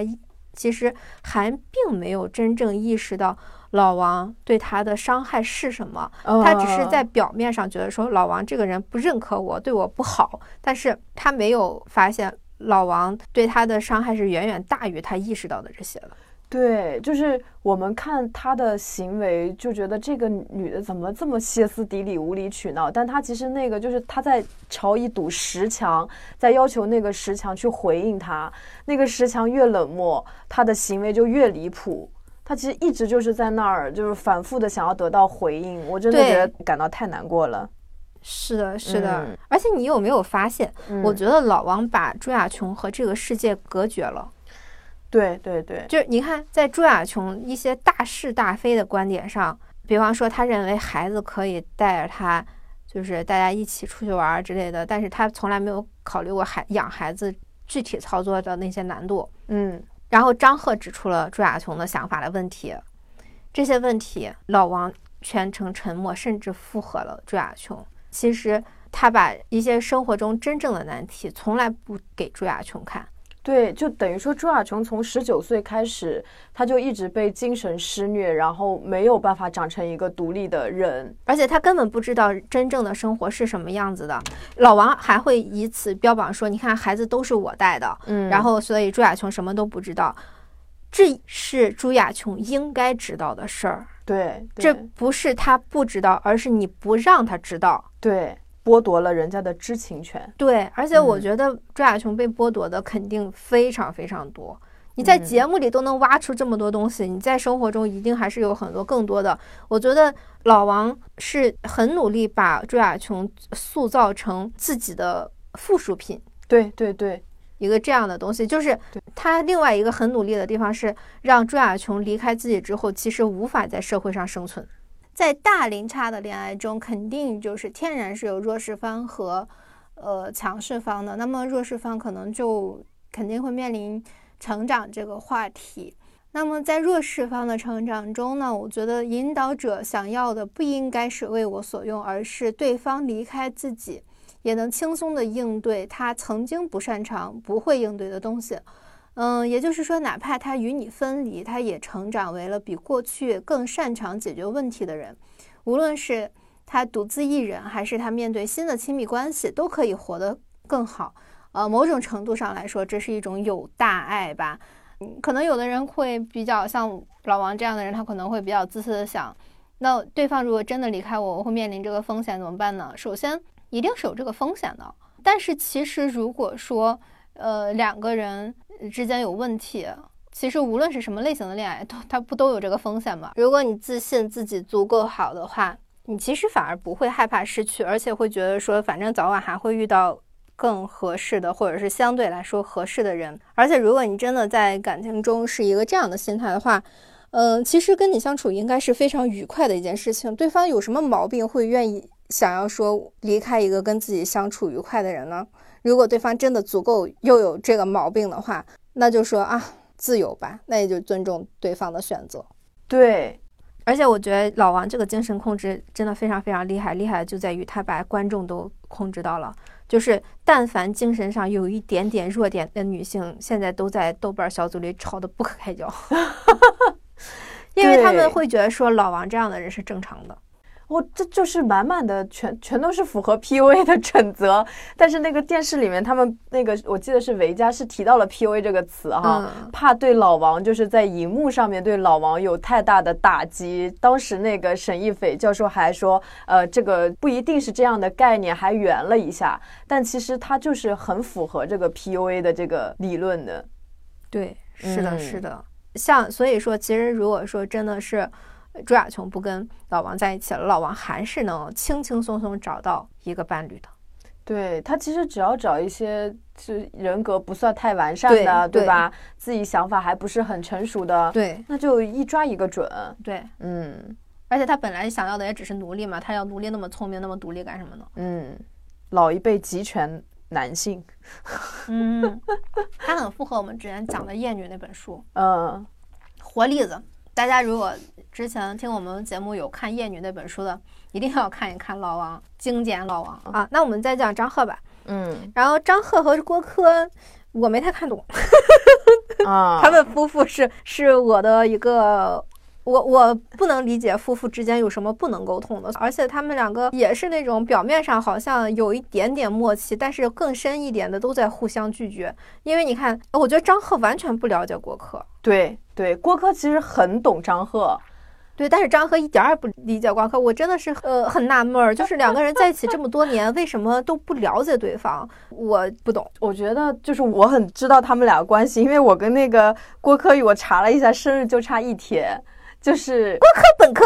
其实还并没有真正意识到老王对他的伤害是什么。他只是在表面上觉得说老王这个人不认可我，对我不好，但是他没有发现。老王对他的伤害是远远大于他意识到的这些的。对，就是我们看他的行为，就觉得这个女的怎么这么歇斯底里、无理取闹？但她其实那个就是她在朝一堵石墙，在要求那个石墙去回应她。那个石墙越冷漠，她的行为就越离谱。她其实一直就是在那儿，就是反复的想要得到回应。我真的觉得感到太难过了。是的，是的，而且你有没有发现？我觉得老王把朱亚琼和这个世界隔绝了。对对对，就是你看，在朱亚琼一些大是大非的观点上，比方说他认为孩子可以带着他，就是大家一起出去玩之类的，但是他从来没有考虑过孩养孩子具体操作的那些难度。嗯，然后张赫指出了朱亚琼的想法的问题，这些问题老王全程沉默，甚至附和了朱亚琼。其实他把一些生活中真正的难题从来不给朱亚琼看，对，就等于说朱亚琼从十九岁开始，他就一直被精神施虐，然后没有办法长成一个独立的人，而且他根本不知道真正的生活是什么样子的。老王还会以此标榜说：“你看，孩子都是我带的。”嗯，然后所以朱亚琼什么都不知道，这是朱亚琼应该知道的事儿。对，这不是他不知道，而是你不让他知道。对，剥夺了人家的知情权。对，而且我觉得朱亚琼被剥夺的肯定非常非常多。你在节目里都能挖出这么多东西，你在生活中一定还是有很多更多的。我觉得老王是很努力把朱亚琼塑造成自己的附属品。对对对，一个这样的东西，就是他另外一个很努力的地方是让朱亚琼离开自己之后，其实无法在社会上生存。在大龄差的恋爱中，肯定就是天然是有弱势方和呃强势方的。那么弱势方可能就肯定会面临成长这个话题。那么在弱势方的成长中呢，我觉得引导者想要的不应该是为我所用，而是对方离开自己。也能轻松地应对他曾经不擅长、不会应对的东西。嗯，也就是说，哪怕他与你分离，他也成长为了比过去更擅长解决问题的人。无论是他独自一人，还是他面对新的亲密关系，都可以活得更好。呃，某种程度上来说，这是一种有大爱吧。嗯，可能有的人会比较像老王这样的人，他可能会比较自私的想：那对方如果真的离开我，我会面临这个风险怎么办呢？首先。一定是有这个风险的，但是其实如果说，呃，两个人之间有问题，其实无论是什么类型的恋爱，都它不都有这个风险吗？如果你自信自己足够好的话，你其实反而不会害怕失去，而且会觉得说，反正早晚还会遇到更合适的，或者是相对来说合适的人。而且如果你真的在感情中是一个这样的心态的话，嗯，其实跟你相处应该是非常愉快的一件事情。对方有什么毛病会愿意？想要说离开一个跟自己相处愉快的人呢？如果对方真的足够又有这个毛病的话，那就说啊，自由吧，那也就尊重对方的选择。对，而且我觉得老王这个精神控制真的非常非常厉害，厉害就在于他把观众都控制到了，就是但凡精神上有一点点弱点的女性，现在都在豆瓣小组里吵得不可开交，因为他们会觉得说老王这样的人是正常的。哦，这就是满满的全全都是符合 PUA 的准则，但是那个电视里面他们那个我记得是维嘉是提到了 PUA 这个词哈，怕对老王就是在荧幕上面对老王有太大的打击。当时那个沈亦斐教授还说，呃，这个不一定是这样的概念，还圆了一下，但其实他就是很符合这个 PUA 的这个理论的。对，是的，是的，像所以说，其实如果说真的是。朱亚琼不跟老王在一起了，老王还是能轻轻松松找到一个伴侣的。对他其实只要找一些是人格不算太完善的，对吧？自己想法还不是很成熟的，对，那就一抓一个准。对，嗯，而且他本来想要的也只是奴隶嘛，他要奴隶那么聪明那么独立干什么呢？嗯，老一辈集权男性，嗯，他很符合我们之前讲的《厌女》那本书，嗯，活例子。大家如果之前听我们节目有看《厌女》那本书的，一定要看一看老王精简老王啊。那我们再讲张赫吧。嗯，然后张赫和郭柯，我没太看懂。啊，他们夫妇是是我的一个，我我不能理解夫妇之间有什么不能沟通的，而且他们两个也是那种表面上好像有一点点默契，但是更深一点的都在互相拒绝。因为你看，我觉得张赫完全不了解郭柯。对。对，郭柯其实很懂张赫，对，但是张赫一点儿也不理解郭柯，我真的是呃很纳闷儿，就是两个人在一起这么多年，为什么都不了解对方？我不懂。我觉得就是我很知道他们俩关系，因为我跟那个郭柯宇，我查了一下，生日就差一天，就是郭柯本科，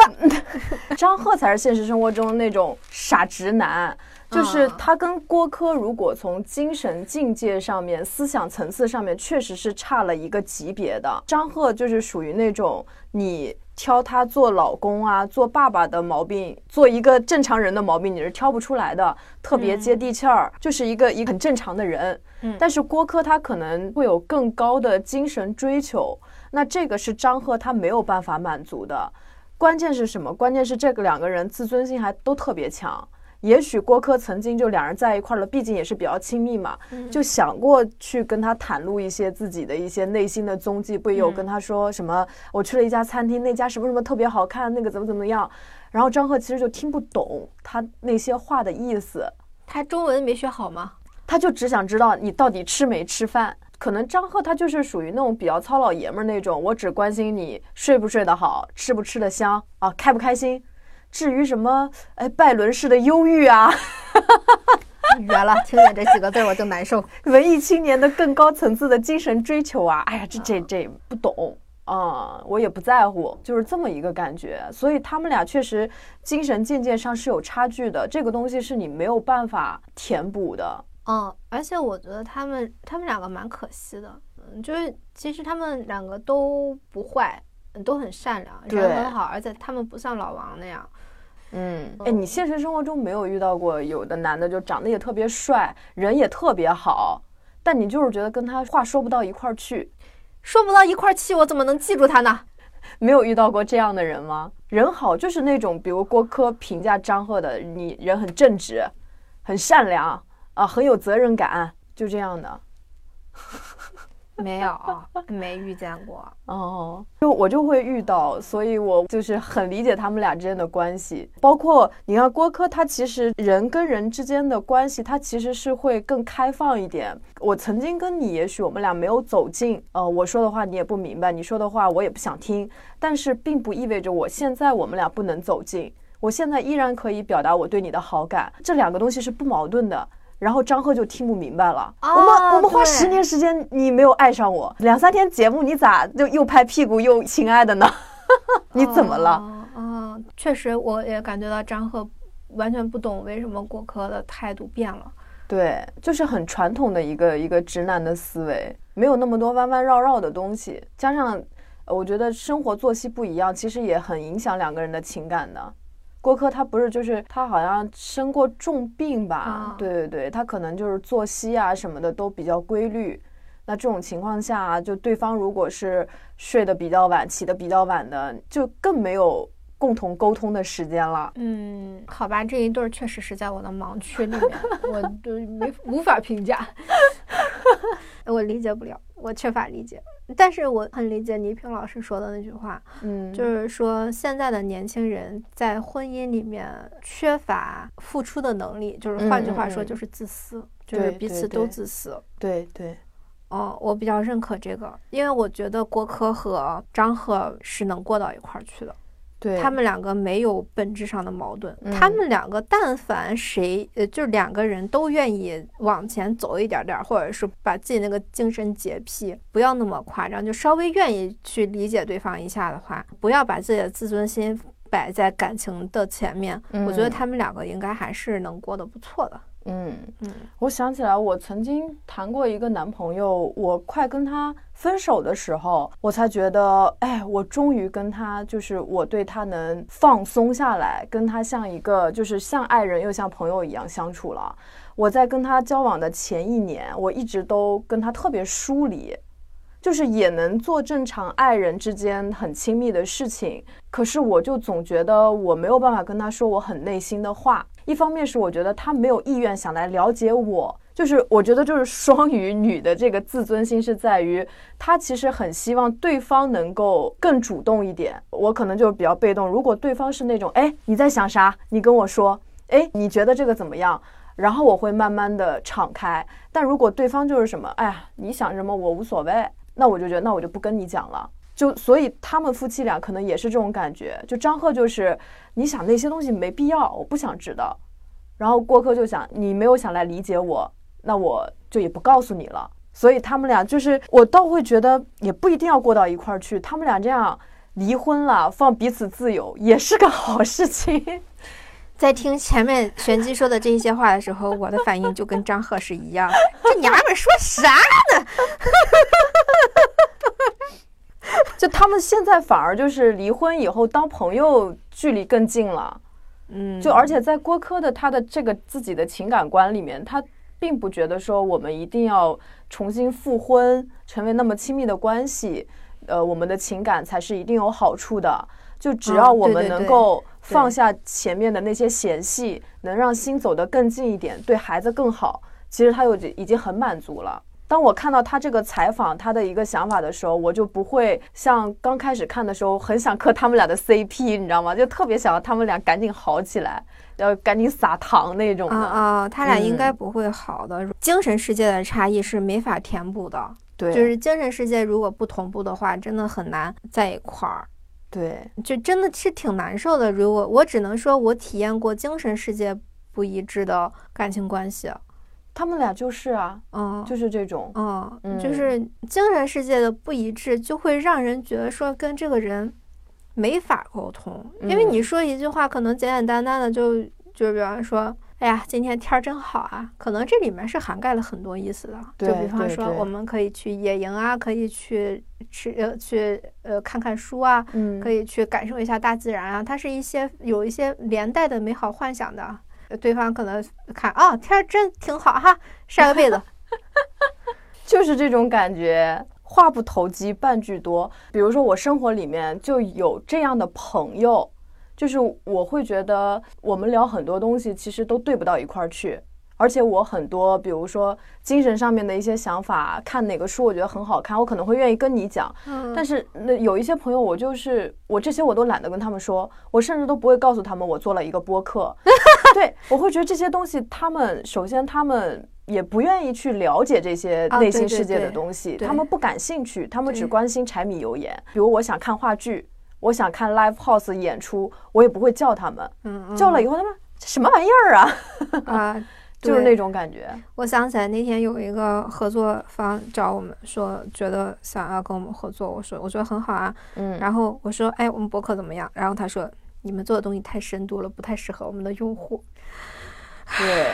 张赫才是现实生活中那种傻直男。就是他跟郭柯，如果从精神境界上面、思想层次上面，确实是差了一个级别的。张赫就是属于那种你挑他做老公啊、做爸爸的毛病，做一个正常人的毛病，你是挑不出来的，特别接地气儿，就是一个一个很正常的人。嗯，但是郭柯他可能会有更高的精神追求，那这个是张赫他没有办法满足的。关键是什么？关键是这个两个人自尊心还都特别强。也许郭柯曾经就两人在一块了，毕竟也是比较亲密嘛，就想过去跟他袒露一些自己的一些内心的踪迹，不也有跟他说什么？我去了一家餐厅，那家什么什么特别好看，那个怎么怎么样？然后张赫其实就听不懂他那些话的意思，他中文没学好吗？他就只想知道你到底吃没吃饭。可能张赫他就是属于那种比较糙老爷们儿那种，我只关心你睡不睡得好，吃不吃得香啊，开不开心。至于什么，哎，拜伦式的忧郁啊，绝了！听见这几个字我就难受。文艺青年的更高层次的精神追求啊，哎呀，这这这不懂啊，我也不在乎，就是这么一个感觉。所以他们俩确实精神境界上是有差距的，这个东西是你没有办法填补的。嗯，而且我觉得他们他们两个蛮可惜的，嗯，就是其实他们两个都不坏，都很善良，人很好，而且他们不像老王那样。嗯，哎，你现实生活中没有遇到过有的男的就长得也特别帅，人也特别好，但你就是觉得跟他话说不到一块儿去，说不到一块儿去，我怎么能记住他呢？没有遇到过这样的人吗？人好就是那种，比如郭柯评价张赫的，你人很正直，很善良啊，很有责任感，就这样的。没有，没遇见过哦。就我就会遇到，所以我就是很理解他们俩之间的关系。包括你看郭柯，他其实人跟人之间的关系，他其实是会更开放一点。我曾经跟你，也许我们俩没有走近，呃，我说的话你也不明白，你说的话我也不想听。但是并不意味着我现在我们俩不能走近，我现在依然可以表达我对你的好感，这两个东西是不矛盾的。然后张赫就听不明白了。我们我们花十年时间，你没有爱上我，两三天节目你咋就又拍屁股又亲爱的呢？你怎么了？啊，确实我也感觉到张赫完全不懂为什么郭柯的态度变了。对，就是很传统的一个一个直男的思维，没有那么多弯弯绕绕的东西。加上我觉得生活作息不一样，其实也很影响两个人的情感的。郭柯他不是就是他好像生过重病吧？对对对，他可能就是作息啊什么的都比较规律。那这种情况下，就对方如果是睡得比较晚、起得比较晚的，就更没有共同沟通的时间了。嗯，好吧，这一对儿确实是在我的盲区里面，我都没无法评价，我理解不了，我缺乏理解。但是我很理解倪萍老师说的那句话，嗯，就是说现在的年轻人在婚姻里面缺乏付出的能力，就是换句话说就是自私，就是彼此都自私。对对，哦，我比较认可这个，因为我觉得郭柯和张赫是能过到一块儿去的。他们两个没有本质上的矛盾，他们两个但凡谁呃，就是两个人都愿意往前走一点点，或者是把自己那个精神洁癖不要那么夸张，就稍微愿意去理解对方一下的话，不要把自己的自尊心摆在感情的前面，我觉得他们两个应该还是能过得不错的。嗯嗯，我想起来，我曾经谈过一个男朋友，我快跟他分手的时候，我才觉得，哎，我终于跟他，就是我对他能放松下来，跟他像一个，就是像爱人又像朋友一样相处了。我在跟他交往的前一年，我一直都跟他特别疏离，就是也能做正常爱人之间很亲密的事情，可是我就总觉得我没有办法跟他说我很内心的话。一方面是我觉得他没有意愿想来了解我，就是我觉得就是双鱼女的这个自尊心是在于，她其实很希望对方能够更主动一点，我可能就比较被动。如果对方是那种，哎，你在想啥？你跟我说，哎，你觉得这个怎么样？然后我会慢慢的敞开。但如果对方就是什么，哎呀，你想什么我无所谓，那我就觉得那我就不跟你讲了。就所以他们夫妻俩可能也是这种感觉。就张赫就是，你想那些东西没必要，我不想知道。然后郭柯就想，你没有想来理解我，那我就也不告诉你了。所以他们俩就是，我倒会觉得也不一定要过到一块儿去。他们俩这样离婚了，放彼此自由，也是个好事情。在听前面玄机说的这些话的时候，我的反应就跟张赫是一样。这娘们说啥呢？就他们现在反而就是离婚以后当朋友距离更近了，嗯，就而且在郭柯的他的这个自己的情感观里面，他并不觉得说我们一定要重新复婚，成为那么亲密的关系，呃，我们的情感才是一定有好处的。就只要我们能够放下前面的那些嫌隙，能让心走得更近一点，对孩子更好，其实他就已经很满足了。当我看到他这个采访他的一个想法的时候，我就不会像刚开始看的时候很想磕他们俩的 CP，你知道吗？就特别想要他们俩赶紧好起来，要赶紧撒糖那种的。啊啊，他俩应该不会好的。精神世界的差异是没法填补的。对，就是精神世界如果不同步的话，真的很难在一块儿。对，就真的是挺难受的。如果我只能说我体验过精神世界不一致的感情关系。他们俩就是啊，嗯，就是这种，嗯，就是精神世界的不一致，就会让人觉得说跟这个人没法沟通。因为你说一句话，可能简简单单的就就比方说，哎呀，今天天儿真好啊！可能这里面是涵盖了很多意思的，就比方说，我们可以去野营啊，可以去吃呃去呃看看书啊，嗯，可以去感受一下大自然啊，它是一些有一些连带的美好幻想的。对方可能看啊，天真挺好哈，晒个被子，就是这种感觉。话不投机半句多，比如说我生活里面就有这样的朋友。就是我会觉得我们聊很多东西，其实都对不到一块儿去。而且我很多，比如说精神上面的一些想法，看哪个书我觉得很好看，我可能会愿意跟你讲。嗯。但是那有一些朋友，我就是我这些我都懒得跟他们说，我甚至都不会告诉他们我做了一个播客。对，我会觉得这些东西，他们首先他们也不愿意去了解这些内心世界的东西，他们不感兴趣，他们只关心柴米油盐。比如我想看话剧。我想看 live house 演出，我也不会叫他们。嗯，叫了以后，他们什么玩意儿啊？啊，就是那种感觉。我想起来那天有一个合作方找我们说，觉得想要跟我们合作。我说，我觉得很好啊。嗯。然后我说，哎，我们博客怎么样？然后他说，你们做的东西太深度了，不太适合我们的用户。对，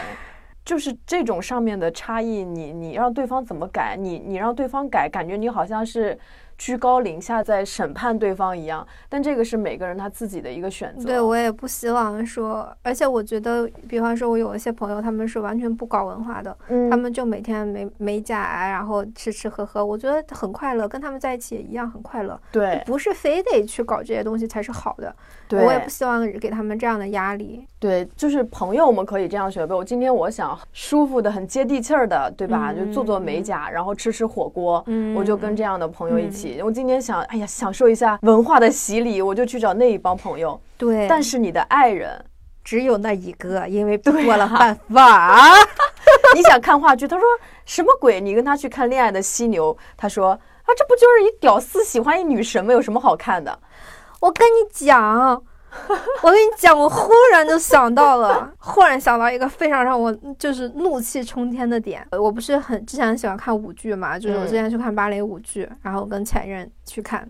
就是这种上面的差异，你你让对方怎么改？你你让对方改，感觉你好像是。居高临下在审判对方一样，但这个是每个人他自己的一个选择。对我也不希望说，而且我觉得，比方说，我有一些朋友，他们是完全不搞文化的，他们就每天美美甲，然后吃吃喝喝，我觉得很快乐，跟他们在一起也一样很快乐。对，不是非得去搞这些东西才是好的。对，我也不希望给他们这样的压力。对，就是朋友，我们可以这样选。我今天我想舒服的、很接地气儿的，对吧？就做做美甲，然后吃吃火锅，我就跟这样的朋友一起。我今天想，哎呀，享受一下文化的洗礼，我就去找那一帮朋友。对，但是你的爱人只有那一个，因为过了办法。你想看话剧，他说什么鬼？你跟他去看《恋爱的犀牛》，他说啊，这不就是一屌丝喜欢一女神吗？有什么好看的？我跟你讲。我跟你讲，我忽然就想到了，忽然想到一个非常让我就是怒气冲天的点。我不是很之前很喜欢看舞剧嘛，就是我之前去看芭蕾舞剧，然后跟前任去看，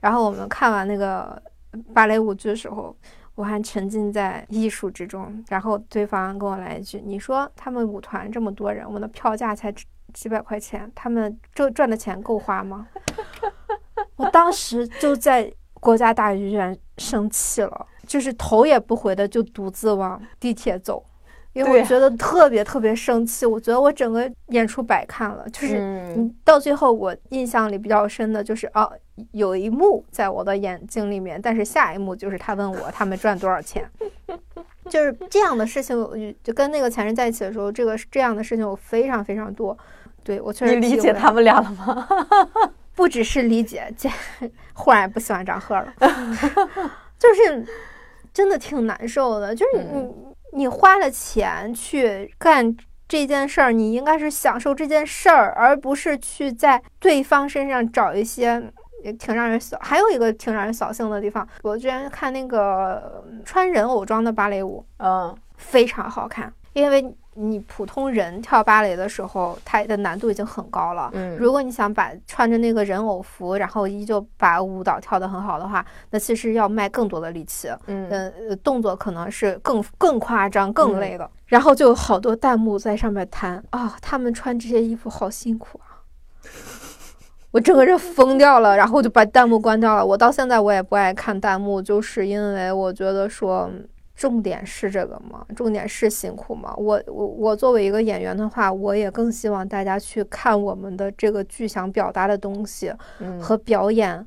然后我们看完那个芭蕾舞剧的时候，我还沉浸在艺术之中。然后对方跟我来一句：“你说他们舞团这么多人，我们的票价才几百块钱，他们赚赚的钱够花吗？” 我当时就在。国家大剧院生气了，就是头也不回的就独自往地铁走，因为我觉得特别特别生气。我觉得我整个演出白看了，就是嗯，到最后我印象里比较深的就是哦，有一幕在我的眼睛里面，但是下一幕就是他问我他们赚多少钱，就是这样的事情。就跟那个前任在一起的时候，这个这样的事情我非常非常多。对我确实理解他们俩了吗？不只是理解，这忽然不喜欢张赫了，就是真的挺难受的。就是你你花了钱去干这件事儿，你应该是享受这件事儿，而不是去在对方身上找一些也挺让人扫。还有一个挺让人扫兴的地方，我之前看那个穿人偶装的芭蕾舞，嗯，非常好看，因为。你普通人跳芭蕾的时候，它的难度已经很高了。嗯，如果你想把穿着那个人偶服，然后依旧把舞蹈跳得很好的话，那其实要卖更多的力气。嗯，呃，动作可能是更更夸张、更累的。然后就有好多弹幕在上面弹啊，他们穿这些衣服好辛苦啊！我整个人疯掉了，然后就把弹幕关掉了。我到现在我也不爱看弹幕，就是因为我觉得说。重点是这个吗？重点是辛苦吗？我我我作为一个演员的话，我也更希望大家去看我们的这个剧想表达的东西和表演，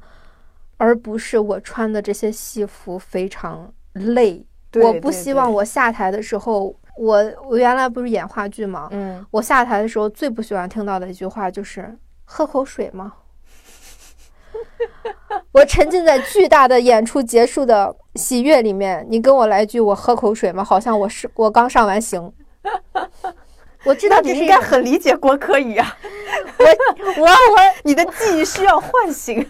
而不是我穿的这些戏服非常累。我不希望我下台的时候，我我原来不是演话剧吗？嗯，我下台的时候最不喜欢听到的一句话就是“喝口水吗？” 我沉浸在巨大的演出结束的喜悦里面，你跟我来句“我喝口水吗？”好像我是我刚上完刑。我知道你应该很理解郭柯宇啊。我我我，你的记忆需要唤醒。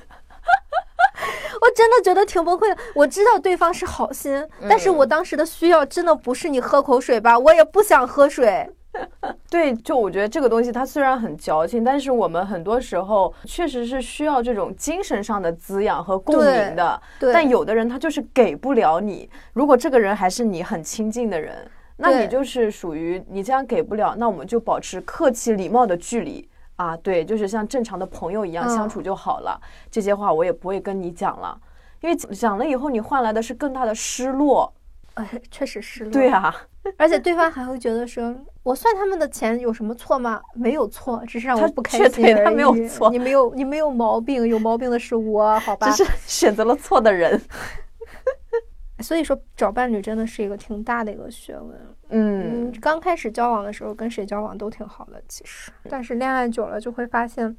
我真的觉得挺崩溃的。我知道对方是好心，但是我当时的需要真的不是你喝口水吧？我也不想喝水。对，就我觉得这个东西它虽然很矫情，但是我们很多时候确实是需要这种精神上的滋养和共鸣的。对，但有的人他就是给不了你。如果这个人还是你很亲近的人，那你就是属于你这样给不了，那我们就保持客气礼貌的距离啊，对，就是像正常的朋友一样相处就好了。这些话我也不会跟你讲了，因为讲了以后，你换来的是更大的失落。哎，确实失落。对啊，而且对方还会觉得说，我算他们的钱有什么错吗？没有错，只是让我不开心而已。他没有错，你没有，你没有毛病，有毛病的是我，好吧？只是选择了错的人。所以说，找伴侣真的是一个挺大的一个学问。嗯，刚开始交往的时候，跟谁交往都挺好的，其实。但是恋爱久了，就会发现，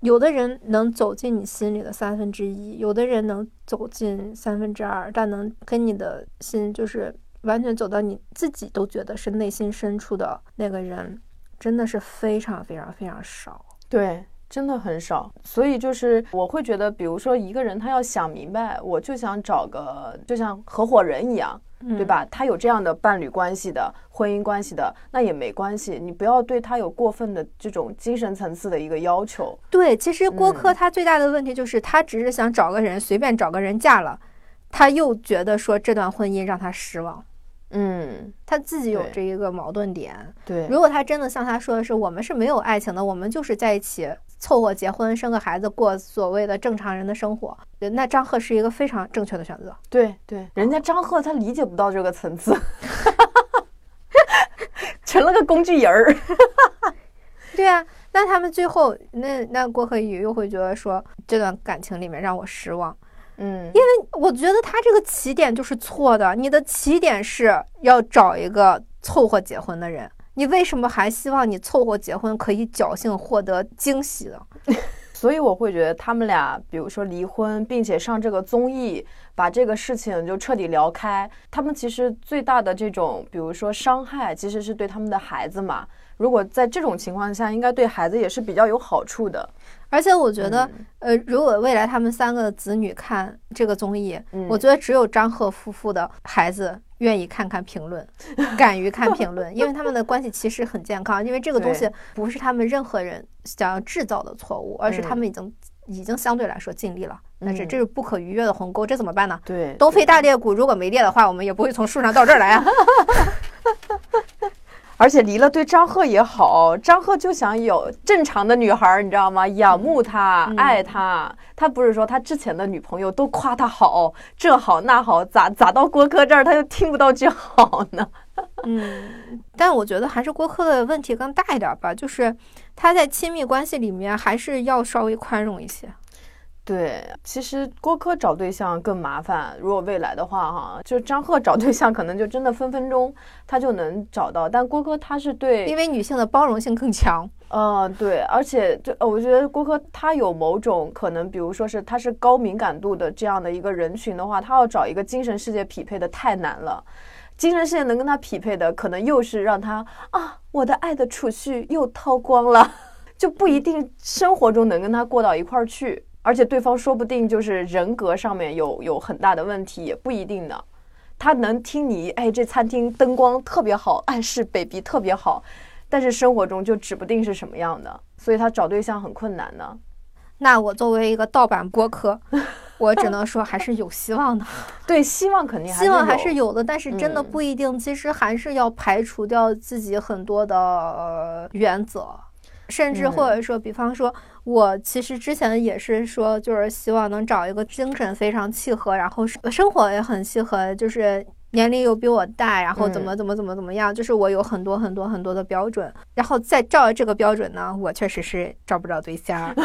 有的人能走进你心里的三分之一，有的人能走进三分之二，但能跟你的心就是完全走到你自己都觉得是内心深处的那个人，真的是非常非常非常少。对。真的很少，所以就是我会觉得，比如说一个人他要想明白，我就想找个就像合伙人一样，对吧？他有这样的伴侣关系的、婚姻关系的，那也没关系，你不要对他有过分的这种精神层次的一个要求。对，其实郭柯他最大的问题就是他只是想找个人，随便找个人嫁了，他又觉得说这段婚姻让他失望。嗯，他自己有这一个矛盾点。对，如果他真的像他说的是，我们是没有爱情的，我们就是在一起。凑合结婚生个孩子过所谓的正常人的生活，那张赫是一个非常正确的选择。对对，人家张赫他理解不到这个层次，成了个工具人儿。对啊，那他们最后那那郭可宇又会觉得说这段感情里面让我失望。嗯，因为我觉得他这个起点就是错的，你的起点是要找一个凑合结婚的人。你为什么还希望你凑合结婚可以侥幸获得惊喜呢？所以我会觉得他们俩，比如说离婚，并且上这个综艺，把这个事情就彻底聊开。他们其实最大的这种，比如说伤害，其实是对他们的孩子嘛。如果在这种情况下，应该对孩子也是比较有好处的。而且我觉得，呃，如果未来他们三个子女看这个综艺，我觉得只有张赫夫妇的孩子。愿意看看评论，敢于看评论，因为他们的关系其实很健康。因为这个东西不是他们任何人想要制造的错误，而是他们已经已经相对来说尽力了。但是这是不可逾越的鸿沟，这怎么办呢？对，东非大裂谷如果没裂的话，我们也不会从树上到这儿来啊。而且离了对张赫也好，张赫就想有正常的女孩，你知道吗？仰慕他，爱他。他不是说他之前的女朋友都夸他好，这好那好，咋咋到郭柯这儿他就听不到句好呢？嗯，但我觉得还是郭柯的问题更大一点吧，就是他在亲密关系里面还是要稍微宽容一些。对，其实郭柯找对象更麻烦。如果未来的话，哈，就张赫找对象可能就真的分分钟他就能找到。但郭柯他是对，因为女性的包容性更强。嗯，对，而且就我觉得郭柯他有某种可能，比如说是他是高敏感度的这样的一个人群的话，他要找一个精神世界匹配的太难了。精神世界能跟他匹配的，可能又是让他啊，我的爱的储蓄又掏光了，就不一定生活中能跟他过到一块儿去。而且对方说不定就是人格上面有有很大的问题，也不一定的。他能听你，哎，这餐厅灯光特别好，暗示 baby 特别好，但是生活中就指不定是什么样的，所以他找对象很困难呢。那我作为一个盗版播客，我只能说还是有希望的。对，希望肯定希望还是有的，但是真的不一定。其实还是要排除掉自己很多的原则。甚至或者说，比方说，我其实之前也是说，就是希望能找一个精神非常契合，然后生活也很契合，就是年龄又比我大，然后怎么怎么怎么怎么样，就是我有很多很多很多的标准，然后再照着这个标准呢，我确实是找不着对象。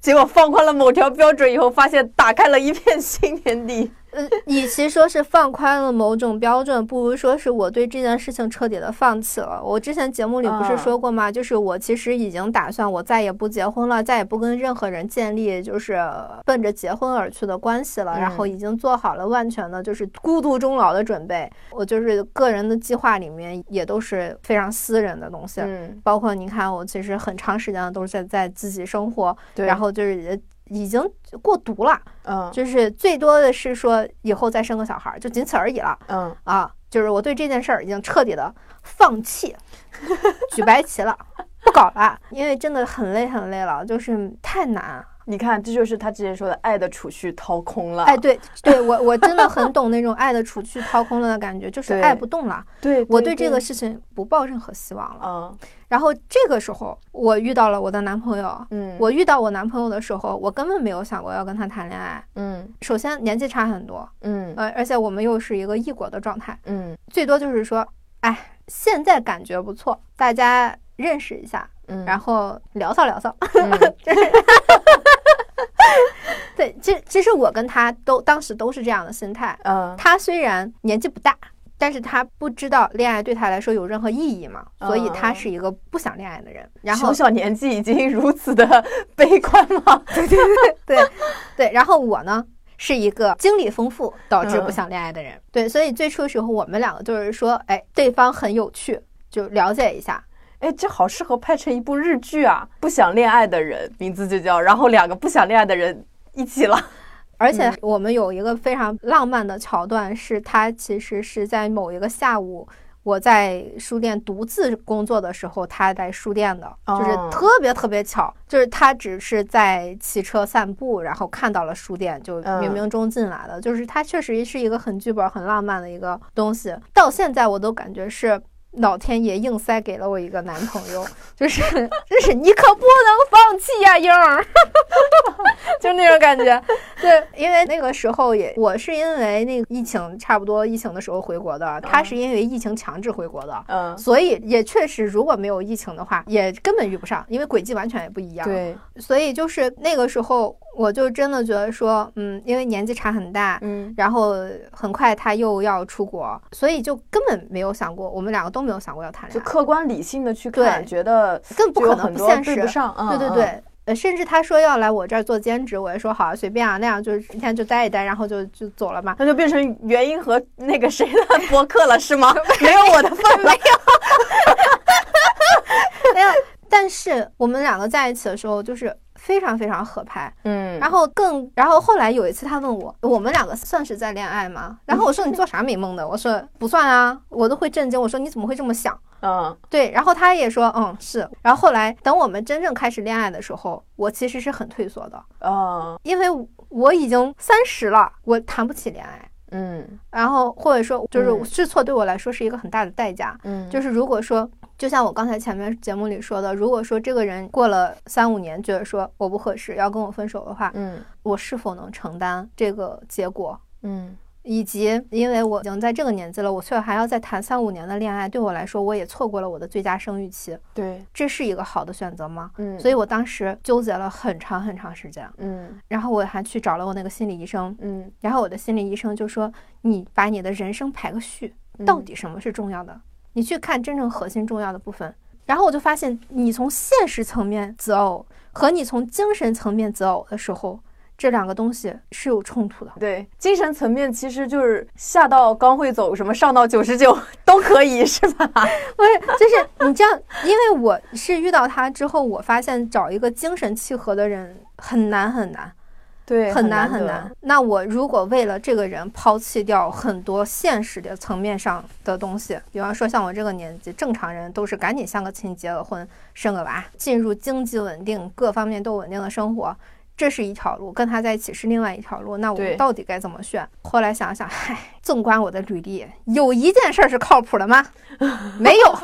结果放宽了某条标准以后，发现打开了一片新天地。呃，与其说是放宽了某种标准，不如说是我对这件事情彻底的放弃了。我之前节目里不是说过吗？就是我其实已经打算，我再也不结婚了，再也不跟任何人建立就是奔着结婚而去的关系了。然后已经做好了万全的，就是孤独终老的准备。我就是个人的计划里面也都是非常私人的东西，包括你看，我其实很长时间都是在在自己生活，然后就是。已经过毒了，嗯，就是最多的是说以后再生个小孩，就仅此而已了，嗯。啊，就是我对这件事儿已经彻底的放弃，举白旗了，不搞了，因为真的很累很累了，就是太难。你看，这就是他之前说的爱的储蓄掏空了。哎，对对，我我真的很懂那种爱的储蓄掏空了的感觉，就是爱不动了。对，我对这个事情不抱任何希望了。嗯然后这个时候，我遇到了我的男朋友。嗯，我遇到我男朋友的时候，我根本没有想过要跟他谈恋爱。嗯首先年纪差很多，嗯呃，而且我们又是一个异国的状态，嗯最多就是说，哎，现在感觉不错，大家认识一下，嗯，然后聊骚聊骚。嗯 对，其其实我跟他都当时都是这样的心态。嗯他虽然年纪不大，但是他不知道恋爱对他来说有任何意义嘛，所以他嗯是一个不想恋爱的人。然后小小年纪已经如此的 悲观吗？对对对对对，然后我呢是一个经历丰富导致不嗯想恋爱的人。对，所以最初的时候我们两个就是说，哎，对方很有趣，就了解一下。哎，这好适合拍成一部日剧啊！不想恋爱的人，名字就叫，然后两个不想恋爱的人一起了。而且嗯我们有一个非常浪漫的桥段，是他其实是在某一个下午，我在书店独自工作的时候，他在书店的，就是哦特别特别巧，就是他只是在骑车散步，然后看到了书店，就嗯冥冥中进来的，就是他确实是一个很剧本、很浪漫的一个东西，到现在我都感觉是。老天爷硬塞给了我一个男朋友，就是就是你可不能放弃呀，英儿，就那种感觉。对，因为那个时候也，我是因为那个疫情差不多疫情的时候回国的，他是因为疫情强制回国的，嗯，所以也确实如果没有疫情的话，也根本遇不上，因为轨迹完全也不一样。，对，所以就是那个时候，我就真的觉得说，嗯，因为年纪差很大。嗯然后很快他又要出国，所以就根本没有想过，我们两个都没有想过要谈就恋爱，就客观理性的去看，觉得更不可能就有很多现实对不。上。嗯对对，对，呃，甚至他说要来我这儿做兼职，我也说好啊，随便啊，那样就是一天就待一待，然后就就走了嘛。那就变成原因和那个谁的博客了，是吗？没有我的份了。没有，但是我们两个在一起的时候就是非常非常合拍，嗯。然后更，然后后来有一次他问我，我们两个算是在恋爱吗？然后我说你做啥美梦的？我说不算啊，我都会震惊，我说你怎么会这么想？嗯。对，然后他也说嗯是，然后后来等我们真正开始恋爱的时候，我其实是很退缩的，嗯因为我已经三十了，我谈不起恋爱。嗯。然后或者说就是嗯。试错对我来说是一个很大的代价，嗯，就是如果说，就像我刚才前面节目里说的，如果说这个人过了三五年，觉得说我不合适，要跟我分手的话，嗯我是否能承担这个结果？嗯以及因为我已经在这个年纪了，我却还要再谈三五年的恋爱，对我来说，我也错过了我的最佳生育期，对，这是一个好的选择吗？嗯，所以我当时纠结了很长很长时间，嗯然后我还去找了我那个心理医生，嗯然后我的心理医生就说：“你把你的人生排个序，嗯到底什么是重要的？你去看真正核心重要的部分。”然后我就发现，你从现实层面择偶和你从精神层面择偶的时候，这两个东西是有冲突的。对，精神层面其实就是下到刚会走，什么上到九十九都可以，是吧？不是，就是你这样，因为我是遇到他之后，我发现找一个精神契合的人很难很难。对，很难很难。。那我如果为了这个人抛弃掉很多现实的层面上的东西，比方说像我这个年纪，正常人都是赶紧相个亲、结个婚、生个娃，进入经济稳定、各方面都稳定的生活。这是一条路，跟他在一起是另外一条路。那我们到底该怎么选？后来想想，嗨，纵观我的履历，有一件事儿是靠谱的吗？没有。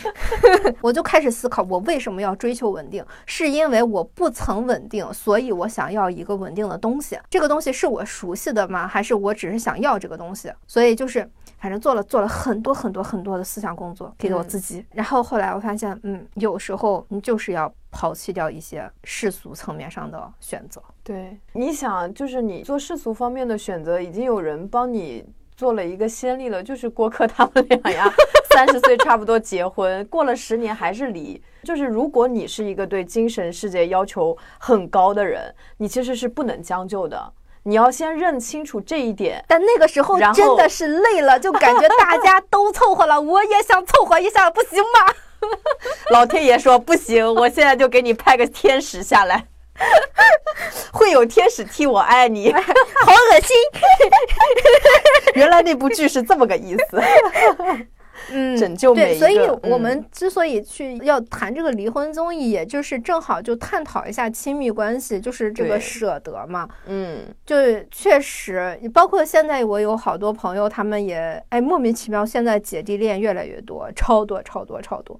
我就开始思考，我为什么要追求稳定？是因为我不曾稳定，所以我想要一个稳定的东西。这个东西是我熟悉的吗？还是我只是想要这个东西？所以就是，反正做了做了很多很多很多的思想工作给我自己。然后后来我发现，嗯，有时候你就是要抛弃掉一些世俗层面上的选择。对，你想，就是你做世俗方面的选择，已经有人帮你做了一个先例了，就是郭柯他们俩呀，三十岁差不多结婚，过了十年还是离。就是如果你是一个对精神世界要求很高的人，你其实是不能将就的。你要先认清楚这一点，但那个时候真的是累了，就感觉大家都凑合了，我也想凑合一下，不行吗？老天爷说不行，我现在就给你派个天使下来，会有天使替我爱你。好恶心。原来那部剧是这么个意思。嗯，拯救每一个。对，所以我嗯们之所以去要谈这个离婚综艺，也就是正好就探讨一下亲密关系，就是这个舍得嘛。嗯，就确实，包括现在我有好多朋友，他们也哎莫名其妙，现在姐弟恋越来越多，超多超多超多。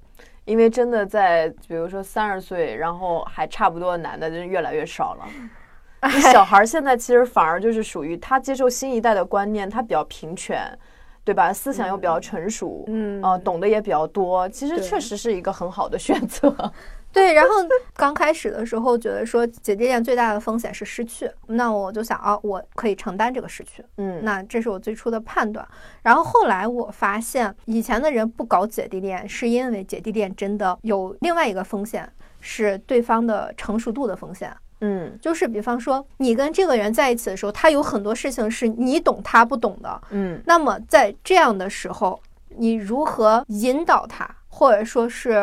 因为真的在比如说三十岁，然后还差不多的男的，就是越来越少了。小孩儿现在其实反而就是属于他接受新一代的观念，他比较平权，对吧？思想又比较成熟，嗯呃，懂得也比较多。其实确实是一个很好的选择。对，然后刚开始的时候觉得说姐弟恋最大的风险是失去，那我就想啊，我可以承担这个失去，嗯，那这是我最初的判断。然后后来我发现，以前的人不搞姐弟恋，是因为姐弟恋真的有另外一个风险，是对方的成熟度的风险。嗯就是比方说，你跟这个人在一起的时候，他有很多事情是你懂他不懂的，嗯那么在这样的时候，你如何引导他，或者说是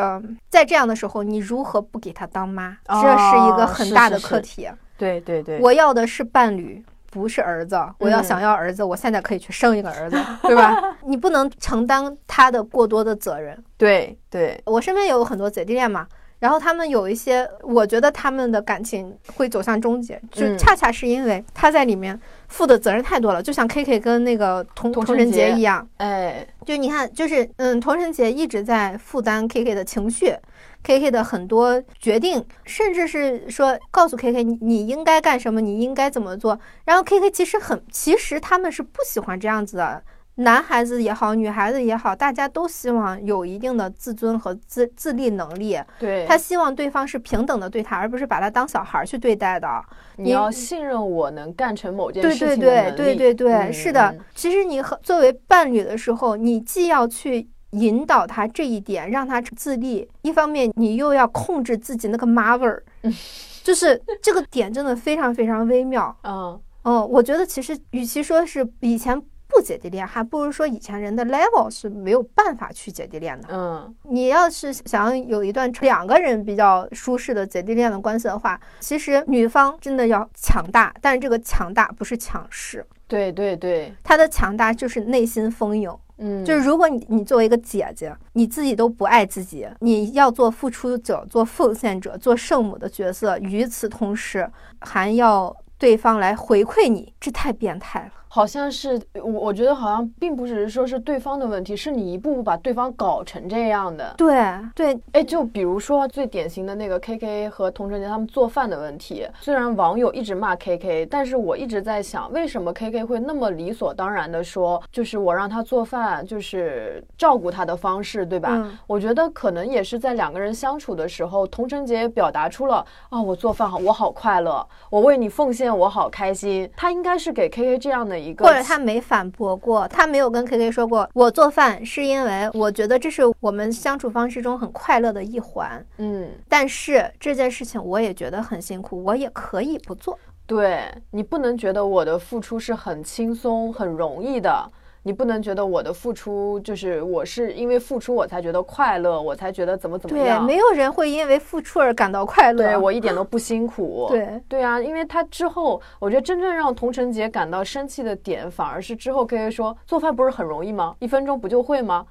在这样的时候，你如何不给他当妈，这是一个很大的课题。对对对，我要的是伴侣。不是儿子，我要嗯想要儿子，我现在可以去生一个儿子，对吧？你不能承担他的过多的责任。对对，我身边有很多姐弟恋嘛，然后他们有一些，我觉得他们的感情会走向终结，就嗯恰恰是因为他在里面负的责任太多了，就像 K K 跟那个童童童晨杰晨杰一样，哎，就你看，就是嗯，童晨杰一直在负担 K K 的情绪，K K 的很多决定，甚至是说告诉 K K 你你应该干什么，你应该怎么做。然后 K K 其实很，其实他们是不喜欢这样子的。男孩子也好，女孩子也好，大家都希望有一定的自尊和自自立能力。对，他希望对方是平等的对他，而不是把他当小孩儿去对待的。你要信任我能干成某件事情对对对对对，嗯是的嗯。其实你和作为伴侣的时候，你既要去引导他这一点，让他自立；一方面，你又要控制自己那个妈味儿，就是这个点真的非常非常微妙。嗯嗯，我觉得其实与其说是以前不姐弟恋，还不如说以前人的 level 是没有办法去姐弟恋的。嗯你要是想要有一段两个人比较舒适的姐弟恋的关系的话，其实女方真的要强大，但是这个强大不是强势，对对对，她的强大就是内心丰盈。嗯，就是如果你你作为一个姐姐，你自己都不爱自己，你要做付出者、做奉献者、做圣母的角色，与此同时还要对方来回馈你，这太变态了。好像是我，我觉得好像并不只是说是对方的问题，是你一步步把对方搞成这样的。对对，哎，就比如说最典型的那个 K K 和童晨杰他们做饭的问题，虽然网友一直骂 K K，但是我一直在想，为什么 K K 会那么理所当然的说，就是我让他做饭，就是照顾他的方式，对吧？嗯我觉得可能也是在两个人相处的时候，童晨杰表达出了啊、我做饭好，我好快乐，我为你奉献，我好开心。他应该是给 K K 这样的一个，或者他没反驳过，他没有跟 K K 说过，我做饭是因为我觉得这是我们相处方式中很快乐的一环。嗯，但是这件事情我也觉得很辛苦，我也可以不做。对你不能觉得我的付出是很轻松、很容易的。你不能觉得我的付出就是我是因为付出我才觉得快乐，我才觉得怎么怎么样对，样。没有人会因为付出而感到快乐。对我一点 都不辛苦。对对啊，因为他之后，我觉得真正让童晨杰感到生气的点，反而是之后 K K 说做饭不是很容易吗？一分钟不就会吗？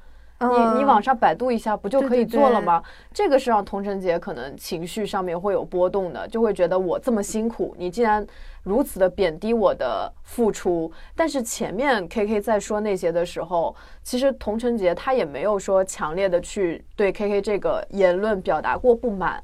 你你嗯网上百度一下不就可以做了吗？这个是让童晨杰可能情绪上面会有波动的，就会觉得我这么辛苦，你竟然如此的贬低我的付出。但是前面 K K 在说那些的时候，其实童晨杰他也没有说强烈的去对 K K 这个言论表达过不满，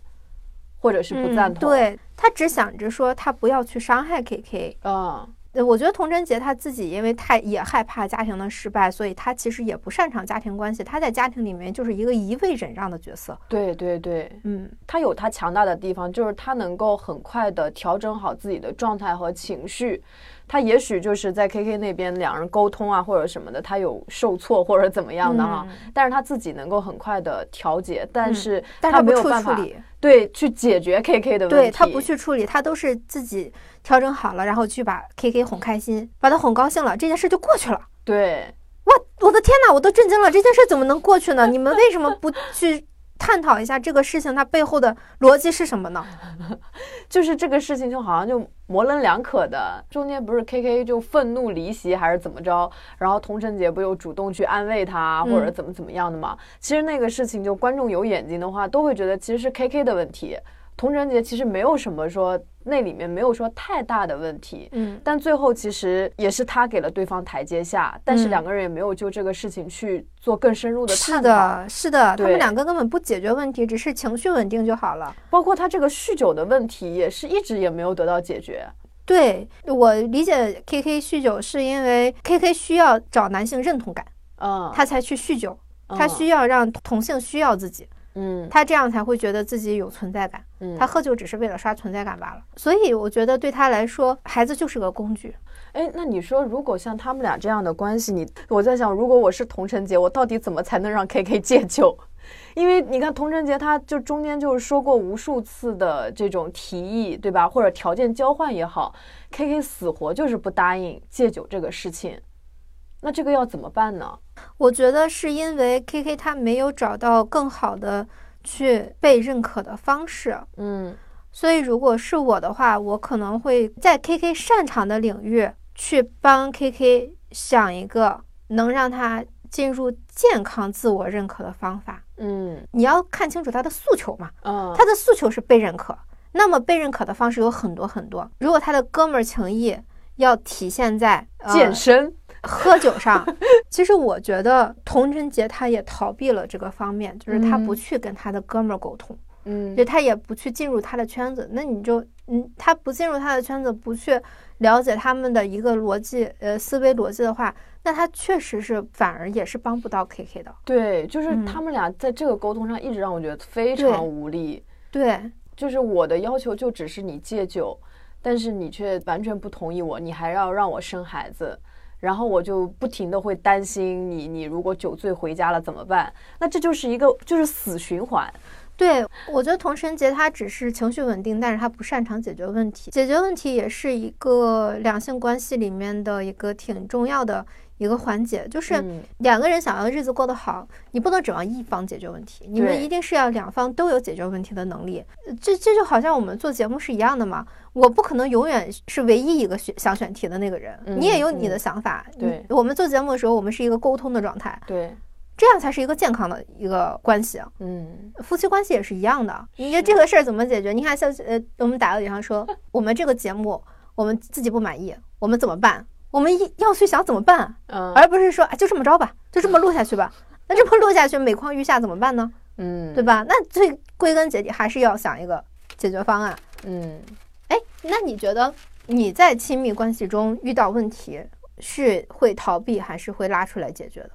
或者是不赞同。，嗯对他只想着说他不要去伤害 K K。嗯，呃我觉得童贞杰他自己因为太也害怕家庭的失败，所以他其实也不擅长家庭关系。他在家庭里面就是一个一味忍让的角色。对对对，嗯，他有他强大的地方，就是他能够很快的调整好自己的状态和情绪。他也许就是在 KK 那边两人沟通啊或者什么的，他有受挫或者怎么样的哈，但是他自己能够很快的调节，但是嗯但他他没有办法处理，对去解决 KK 的问题。对他不去处理，他都是自己调整好了，然后去把 K K 哄开心，把他哄高兴了，这件事就过去了。对哇，我的天哪，我都震惊了，这件事怎么能过去呢？你们为什么不去探讨一下这个事情它背后的逻辑是什么呢？就是这个事情就好像就模棱两可的，中间不是 K K 就愤怒离席还是怎么着，然后童晨杰不又主动去安慰他或者怎么怎么样的吗？其实那个事情就观众有眼睛的话都会觉得其实是 K K 的问题。童晨杰其实没有什么说，那里面没有说太大的问题，嗯，但最后其实也是他给了对方台阶下，但是两个人也没有就这个事情去做更深入的探讨。是的，是的，他们两个根本不解决问题，只是情绪稳定就好了。包括他这个酗酒的问题，也是一直也没有得到解决。对我理解，K K 酗酒是因为 K K 需要找男性认同感，嗯，他才去酗酒，他嗯需要让同性需要自己，嗯他这样才会觉得自己有存在感。嗯，他喝酒只是为了刷存在感罢了。所以我觉得对他来说，孩子就是个工具。哎，那你说，如果像他们俩这样的关系，你我在想，如果我是童晨杰，我到底怎么才能让 K K 戒酒？因为你看，童晨杰他就中间就是说过无数次的这种提议，对吧？或者条件交换也好，K K 死活就是不答应戒酒这个事情。那这个要怎么办呢？我觉得是因为 K K 他没有找到更好的去被认可的方式。嗯所以，如果是我的话，我可能会在 K K 擅长的领域去帮 K K 想一个能让他进入健康自我认可的方法。嗯你要看清楚他的诉求嘛，嗯，他的诉求是被认可，那么被认可的方式有很多很多。如果他的哥们儿情谊要体现在、呃、健身，喝酒上，其实我觉得童贞杰他也逃避了这个方面，就是他不嗯去跟他的哥们儿沟通。嗯就他也不去进入他的圈子，那你就嗯，他不进入他的圈子，不去了解他们的一个逻辑，呃，思维逻辑的话，那他确实是反而也是帮不到 KK 的。对，就是嗯他们俩在这个沟通上一直让我觉得非常无力。对，就是我的要求就只是你戒酒，但是你却完全不同意我，你还要让我生孩子，然后我就不停的会担心你，你如果酒醉回家了怎么办？那这就是一个就是死循环。对，我觉得童晨杰他只是情绪稳定，但是他不擅长解决问题。解决问题也是一个两性关系里面的一个挺重要的一个环节，就是嗯两个人想要日子过得好，你不能指望一方解决问题，你们一定是要两方都有解决问题的能力。呃这这就好像我们做节目是一样的嘛，我不可能永远是唯一一个选想选题的那个人，嗯你也有你的嗯想法。对我们做节目的时候，我们是一个沟通的状态，对，这样才是一个健康的一个关系。嗯夫妻关系也是一样的，你觉得这个事儿怎么解决？你看，像呃，我们打个比方说，我们这个节目我们自己不满意，我们怎么办？我们一要去想怎么办，嗯而不是说哎就这么着吧，就这么录下去吧。那这么录下去，每况愈下怎么办呢？嗯，对？吧？那最归根结底还是要想一个解决方案。嗯，哎，那你觉得你在亲密关系中遇到问题是会逃避，还是会拉出来解决的？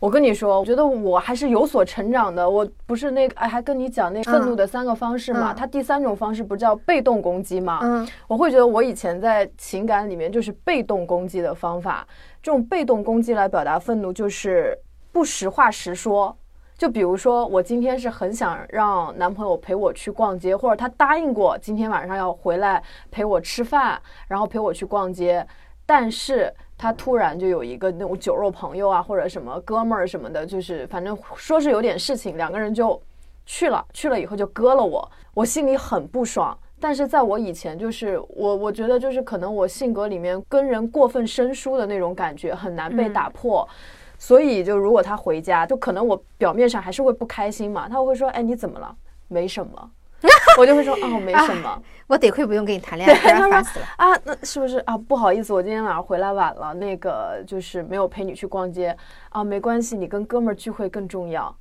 我跟你说，我觉得我还是有所成长的。我不是那个，哎，还跟你讲那愤怒的三个方式嘛？嗯它第三种方式不叫被动攻击吗？嗯我会觉得我以前在情感里面就是被动攻击的方法，这种被动攻击来表达愤怒就是不实话实说。就比如说，我今天是很想让男朋友陪我去逛街，或者他答应过今天晚上要回来陪我吃饭，然后陪我去逛街，但是他突然就有一个那种酒肉朋友啊，或者什么哥们儿什么的，就是反正说是有点事情，两个人就去了，去了以后就割了我，我心里很不爽。但是在我以前，就是我我觉得就是可能我性格里面跟人过分生疏的那种感觉很难被打破，所以就如果他回家，就可能我表面上还是会不开心嘛，他会说，哎，你怎么了？没什么，我就会说，哦，没什么。我得亏不用跟你谈恋爱，不然烦死了。啊，那是不是啊？不好意思，我今天晚上回来晚了，那个就是没有陪你去逛街啊，没关系，你跟哥们儿聚会更重要。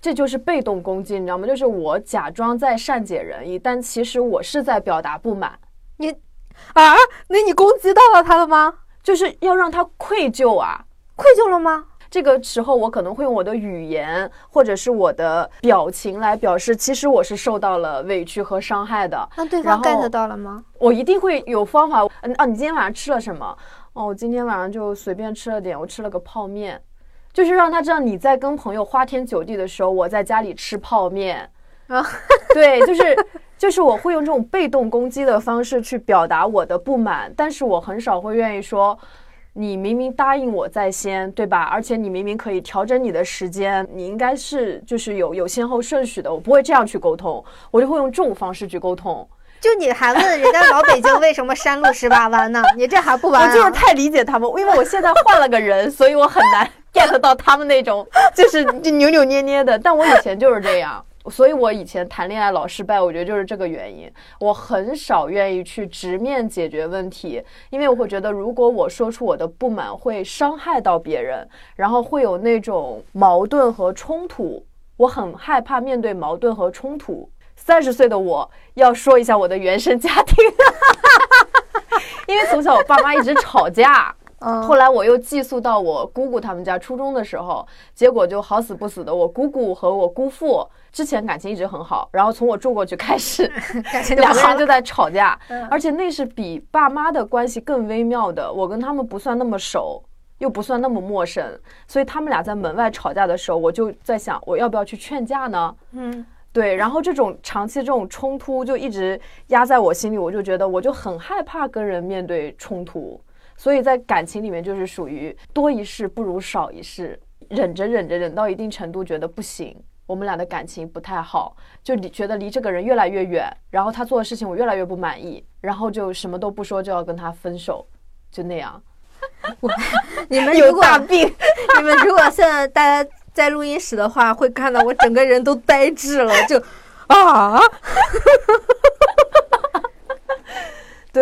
这就是被动攻击，你知道吗？就是我假装在善解人意，但其实我是在表达不满，你啊，那你攻击到了他了吗？就是要让他愧疚啊。愧疚了吗？这个时候，我可能会用我的语言或者是我的表情来表示，其实我是受到了委屈和伤害的。那对方 get 到了吗？我一定会有方法。嗯啊，你今天晚上吃了什么？哦，我今天晚上就随便吃了点，我吃了个泡面，就是让他知道你在跟朋友花天酒地的时候，我在家里吃泡面。啊，对，就是就是我会用这种被动攻击的方式去表达我的不满，但是我很少会愿意说。你明明答应我在先，对吧？而且你明明可以调整你的时间，你应该是就是有有先后顺序的。我不会这样去沟通，我就会用这种方式去沟通。就你还问人家老北京为什么山路十八弯呢？你这还不完？我就是太理解他们，因为我现在换了个人，所以我很难 get 到他们那种就是就扭扭捏捏的。但我以前就是这样，所以我以前谈恋爱老失败，我觉得就是这个原因。我很少愿意去直面解决问题，因为我会觉得如果我说出我的不满，会伤害到别人，然后会有那种矛盾和冲突。我很害怕面对矛盾和冲突。三十岁的我要说一下我的原生家庭，因为从小我爸妈一直吵架，后来我又寄宿到我姑姑他们家初中的时候，结果就好死不死的，我姑姑和我姑父之前感情一直很好，然后从我住过去开始，两个人就在吵架，而且那是比爸妈的关系更微妙的，我跟他们不算那么熟，又不算那么陌生，所以他们俩在门外吵架的时候，我就在想，我要不要去劝架呢？嗯。对，然后这种长期这种冲突就一直压在我心里，我就觉得我就很害怕跟人面对冲突，所以在感情里面就是属于多一事不如少一事，忍着忍着忍到一定程度，觉得不行，我们俩的感情不太好，就离觉得离这个人越来越远，然后他做的事情我越来越不满意，然后就什么都不说就要跟他分手，就那样。我你们有大病，你们如果现在大家。在录音室的话，会看到我整个人都呆滞了，就啊，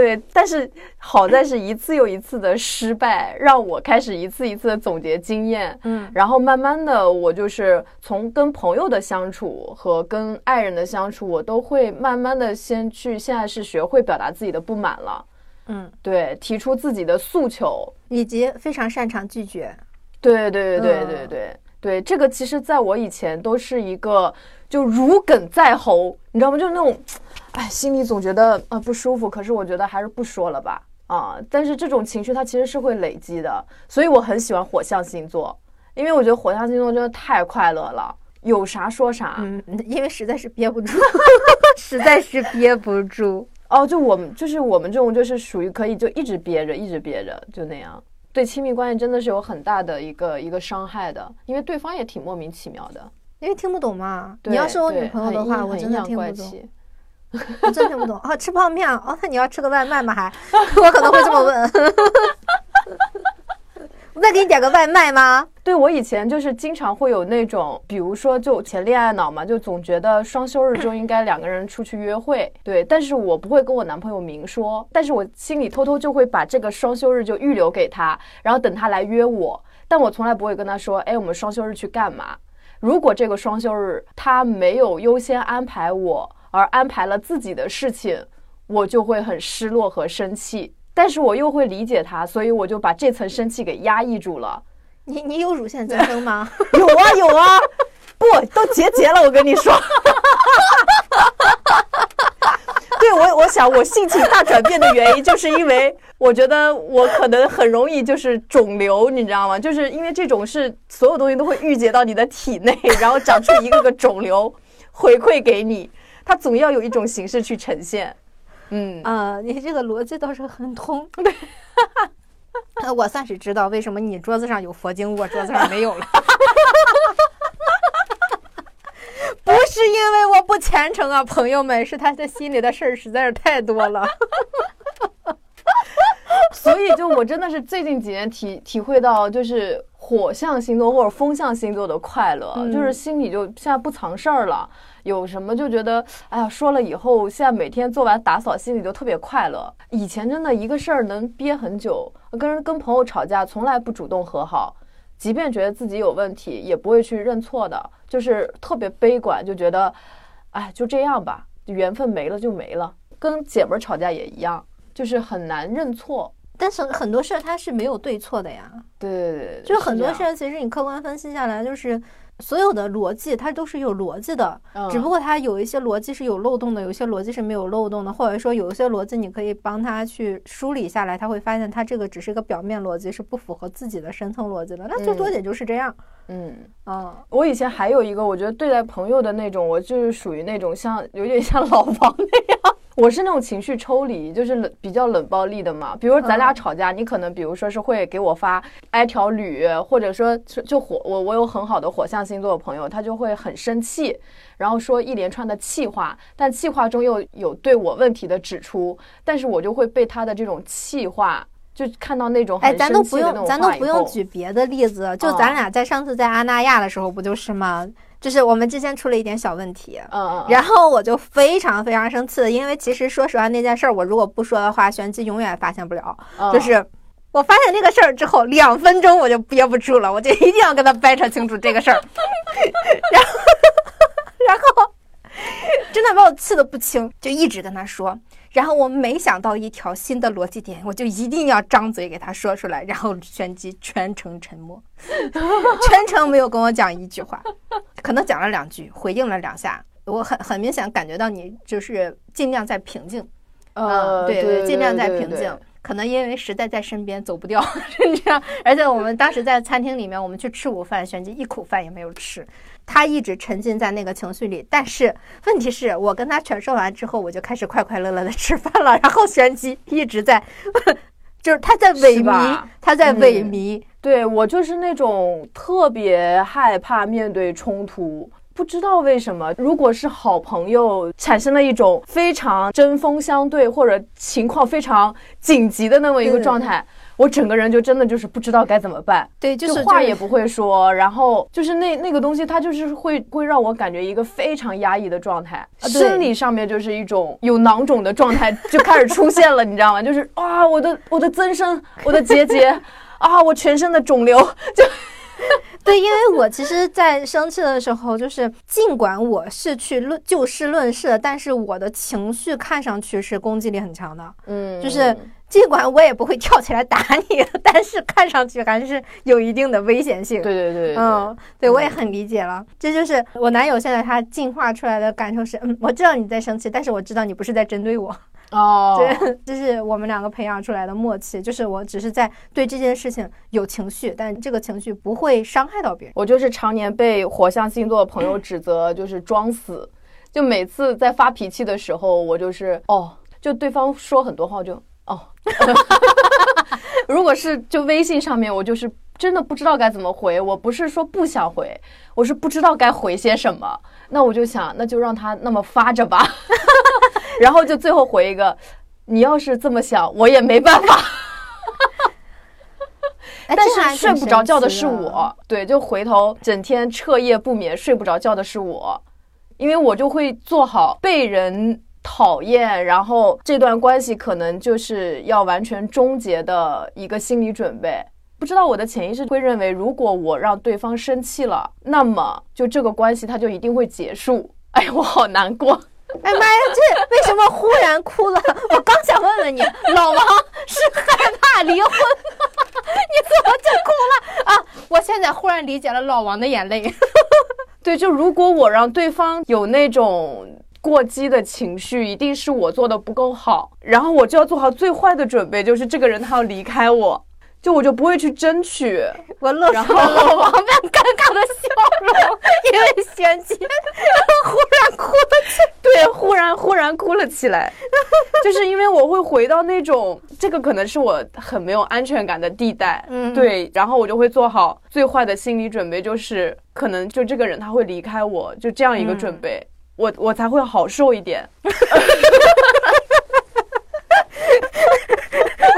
对。但是好在是一次又一次的失败，让我开始一次一次的总结经验，嗯，然后慢慢的，我就是从跟朋友的相处和跟爱人的相处，我都会慢慢的先去，现在是学会表达自己的不满了，嗯，对，提出自己的诉求，以及非常擅长拒绝，对对对对对对。对这个，其实在我以前都是一个就如鲠在喉，你知道吗？就是那种，哎，心里总觉得呃不舒服，可是我觉得还是不说了吧，啊！但是这种情绪它其实是会累积的，所以我很喜欢火象星座，因为我觉得火象星座真的太快乐了，有啥说啥，嗯，因为实在是憋不住，实在是憋不住。哦，就我们就是我们这种就是属于可以就一直憋着，一直憋着，就那样。对亲密关系真的是有很大的一个一个伤害的，因为对方也挺莫名其妙的，因为听不懂嘛。你要是我女朋友的话，我真的听不懂，我真听不懂啊！吃泡面哦，那你要吃个外卖吗？还 我可能会这么问。我再给你点个外卖吗？对我以前就是经常会有那种，比如说就前恋爱脑嘛，就总觉得双休日就应该两个人出去约会。对，但是我不会跟我男朋友明说，但是我心里偷偷就会把这个双休日就预留给他，然后等他来约我。但我从来不会跟他说，哎，我们双休日去干嘛？如果这个双休日他没有优先安排我，而安排了自己的事情，我就会很失落和生气。但是我又会理解他，所以我就把这层生气给压抑住了。你你有乳腺增生吗？有啊有啊，不都结节了？我跟你说，对我我想我性情大转变的原因，就是因为我觉得我可能很容易就是肿瘤，你知道吗？就是因为这种是所有东西都会郁结到你的体内，然后长出一个个肿瘤回馈给你，它总要有一种形式去呈现。嗯啊，你这个逻辑倒是很通。我算是知道为什么你桌子上有佛经，我桌子上没有了。不是因为我不虔诚啊，朋友们，是他的心里的事儿实在是太多了。所以，就我真的是最近几年体体会到，就是火象星座或者风象星座的快乐，就是心里就现在不藏事儿了。有什么就觉得，哎呀，说了以后，现在每天做完打扫，心里就特别快乐。以前真的一个事儿能憋很久，跟人跟朋友吵架，从来不主动和好，即便觉得自己有问题，也不会去认错的，就是特别悲观，就觉得，哎，就这样吧，缘分没了就没了。跟姐们儿吵架也一样，就是很难认错。但是很多事儿它是没有对错的呀。对对对，就很多事儿，其实你客观分析下来，就是。所有的逻辑它都是有逻辑的，只不过它有一些逻辑是有漏洞的，有些逻辑是没有漏洞的，或者说有一些逻辑你可以帮他去梳理下来，他会发现他这个只是一个表面逻辑，是不符合自己的深层逻辑的。那最多也就是这样。嗯啊，我以前还有一个，我觉得对待朋友的那种，我就是属于那种像有点像老王那样，我是那种情绪抽离，就是冷比较冷暴力的嘛。比如咱俩吵架，你可能比如说是会给我发挨条捋，或者说就火我我有很好的火象星座的朋友，他就会很生气，然后说一连串的气话，但气话中又有对我问题的指出，但是我就会被他的这种气话。就看到那种哎，咱都不用，咱都不用举别的例子，就咱俩在上次在阿那亚的时候不就是吗？就是我们之间出了一点小问题，嗯嗯，然后我就非常非常生气，因为其实说实话那件事儿，我如果不说的话，玄机永远发现不了。就是我发现那个事儿之后，两分钟我就憋不住了，我就一定要跟他掰扯清楚这个事儿，然后然后真的把我气得不轻，就一直跟他说。然后我每想到一条新的逻辑点，我就一定要张嘴给他说出来。然后玄机全程沉默，全程没有跟我讲一句话，可能讲了两句，回应了两下。我很很明显感觉到你就是尽量在平静，嗯，对对，尽量在平静。可能因为实在在身边走不掉，这样。而且我们当时在餐厅里面，我们去吃午饭，玄机一口饭也没有吃。他一直沉浸在那个情绪里，但是问题是我跟他全说完之后，我就开始快快乐乐的吃饭了。然后玄机一直在，就是他在萎靡，他在萎靡。对我就是那种特别害怕面对冲突，不知道为什么。如果是好朋友，产生了一种非常针锋相对或者情况非常紧急的那么一个状态。我整个人就真的就是不知道该怎么办，对，就是话也不会说，然后就是那那个东西，它就是会会让我感觉一个非常压抑的状态，生理上面就是一种有囊肿的状态就开始出现了，你知道吗？就是 啊，我的我的增生，我的结节，啊，我全身的肿瘤就。对，因为我其实，在生气的时候，就是尽管我是去论就事论事，但是我的情绪看上去是攻击力很强的，嗯，就是尽管我也不会跳起来打你，但是看上去还是有一定的危险性。对对对，嗯，对我也很理解了，这就是我男友现在他进化出来的感受是，嗯，我知道你在生气，但是我知道你不是在针对我。哦，对，这是我们两个培养出来的默契。就是我只是在对这件事情有情绪，但这个情绪不会伤害到别人。我就是常年被火象星座的朋友指责，就是装死。就每次在发脾气的时候，我就是哦，就对方说很多话，我就哦。如果是就微信上面，我就是真的不知道该怎么回。我不是说不想回，我是不知道该回些什么。那我就想，那就让他那么发着吧。然后就最后回一个，你要是这么想，我也没办法。但是睡不着觉的是我，对，就回头整天彻夜不眠睡不着觉的是我，因为我就会做好被人讨厌，然后这段关系可能就是要完全终结的一个心理准备。不知道我的潜意识会认为，如果我让对方生气了，那么就这个关系它就一定会结束。哎，我好难过。哎妈呀，这为什么忽然哭了？我刚想问问你，老王是害怕离婚，你怎么就哭了啊？我现在忽然理解了老王的眼泪。对，就如果我让对方有那种过激的情绪，一定是我做的不够好，然后我就要做好最坏的准备，就是这个人他要离开我。就我就不会去争取，我露出了。老王般尴尬的笑容，因为嫌弃，忽然哭了起，对，忽然忽然哭了起来，就是因为我会回到那种，这个可能是我很没有安全感的地带，嗯，对，然后我就会做好最坏的心理准备，就是可能就这个人他会离开我，就这样一个准备，我我才会好受一点。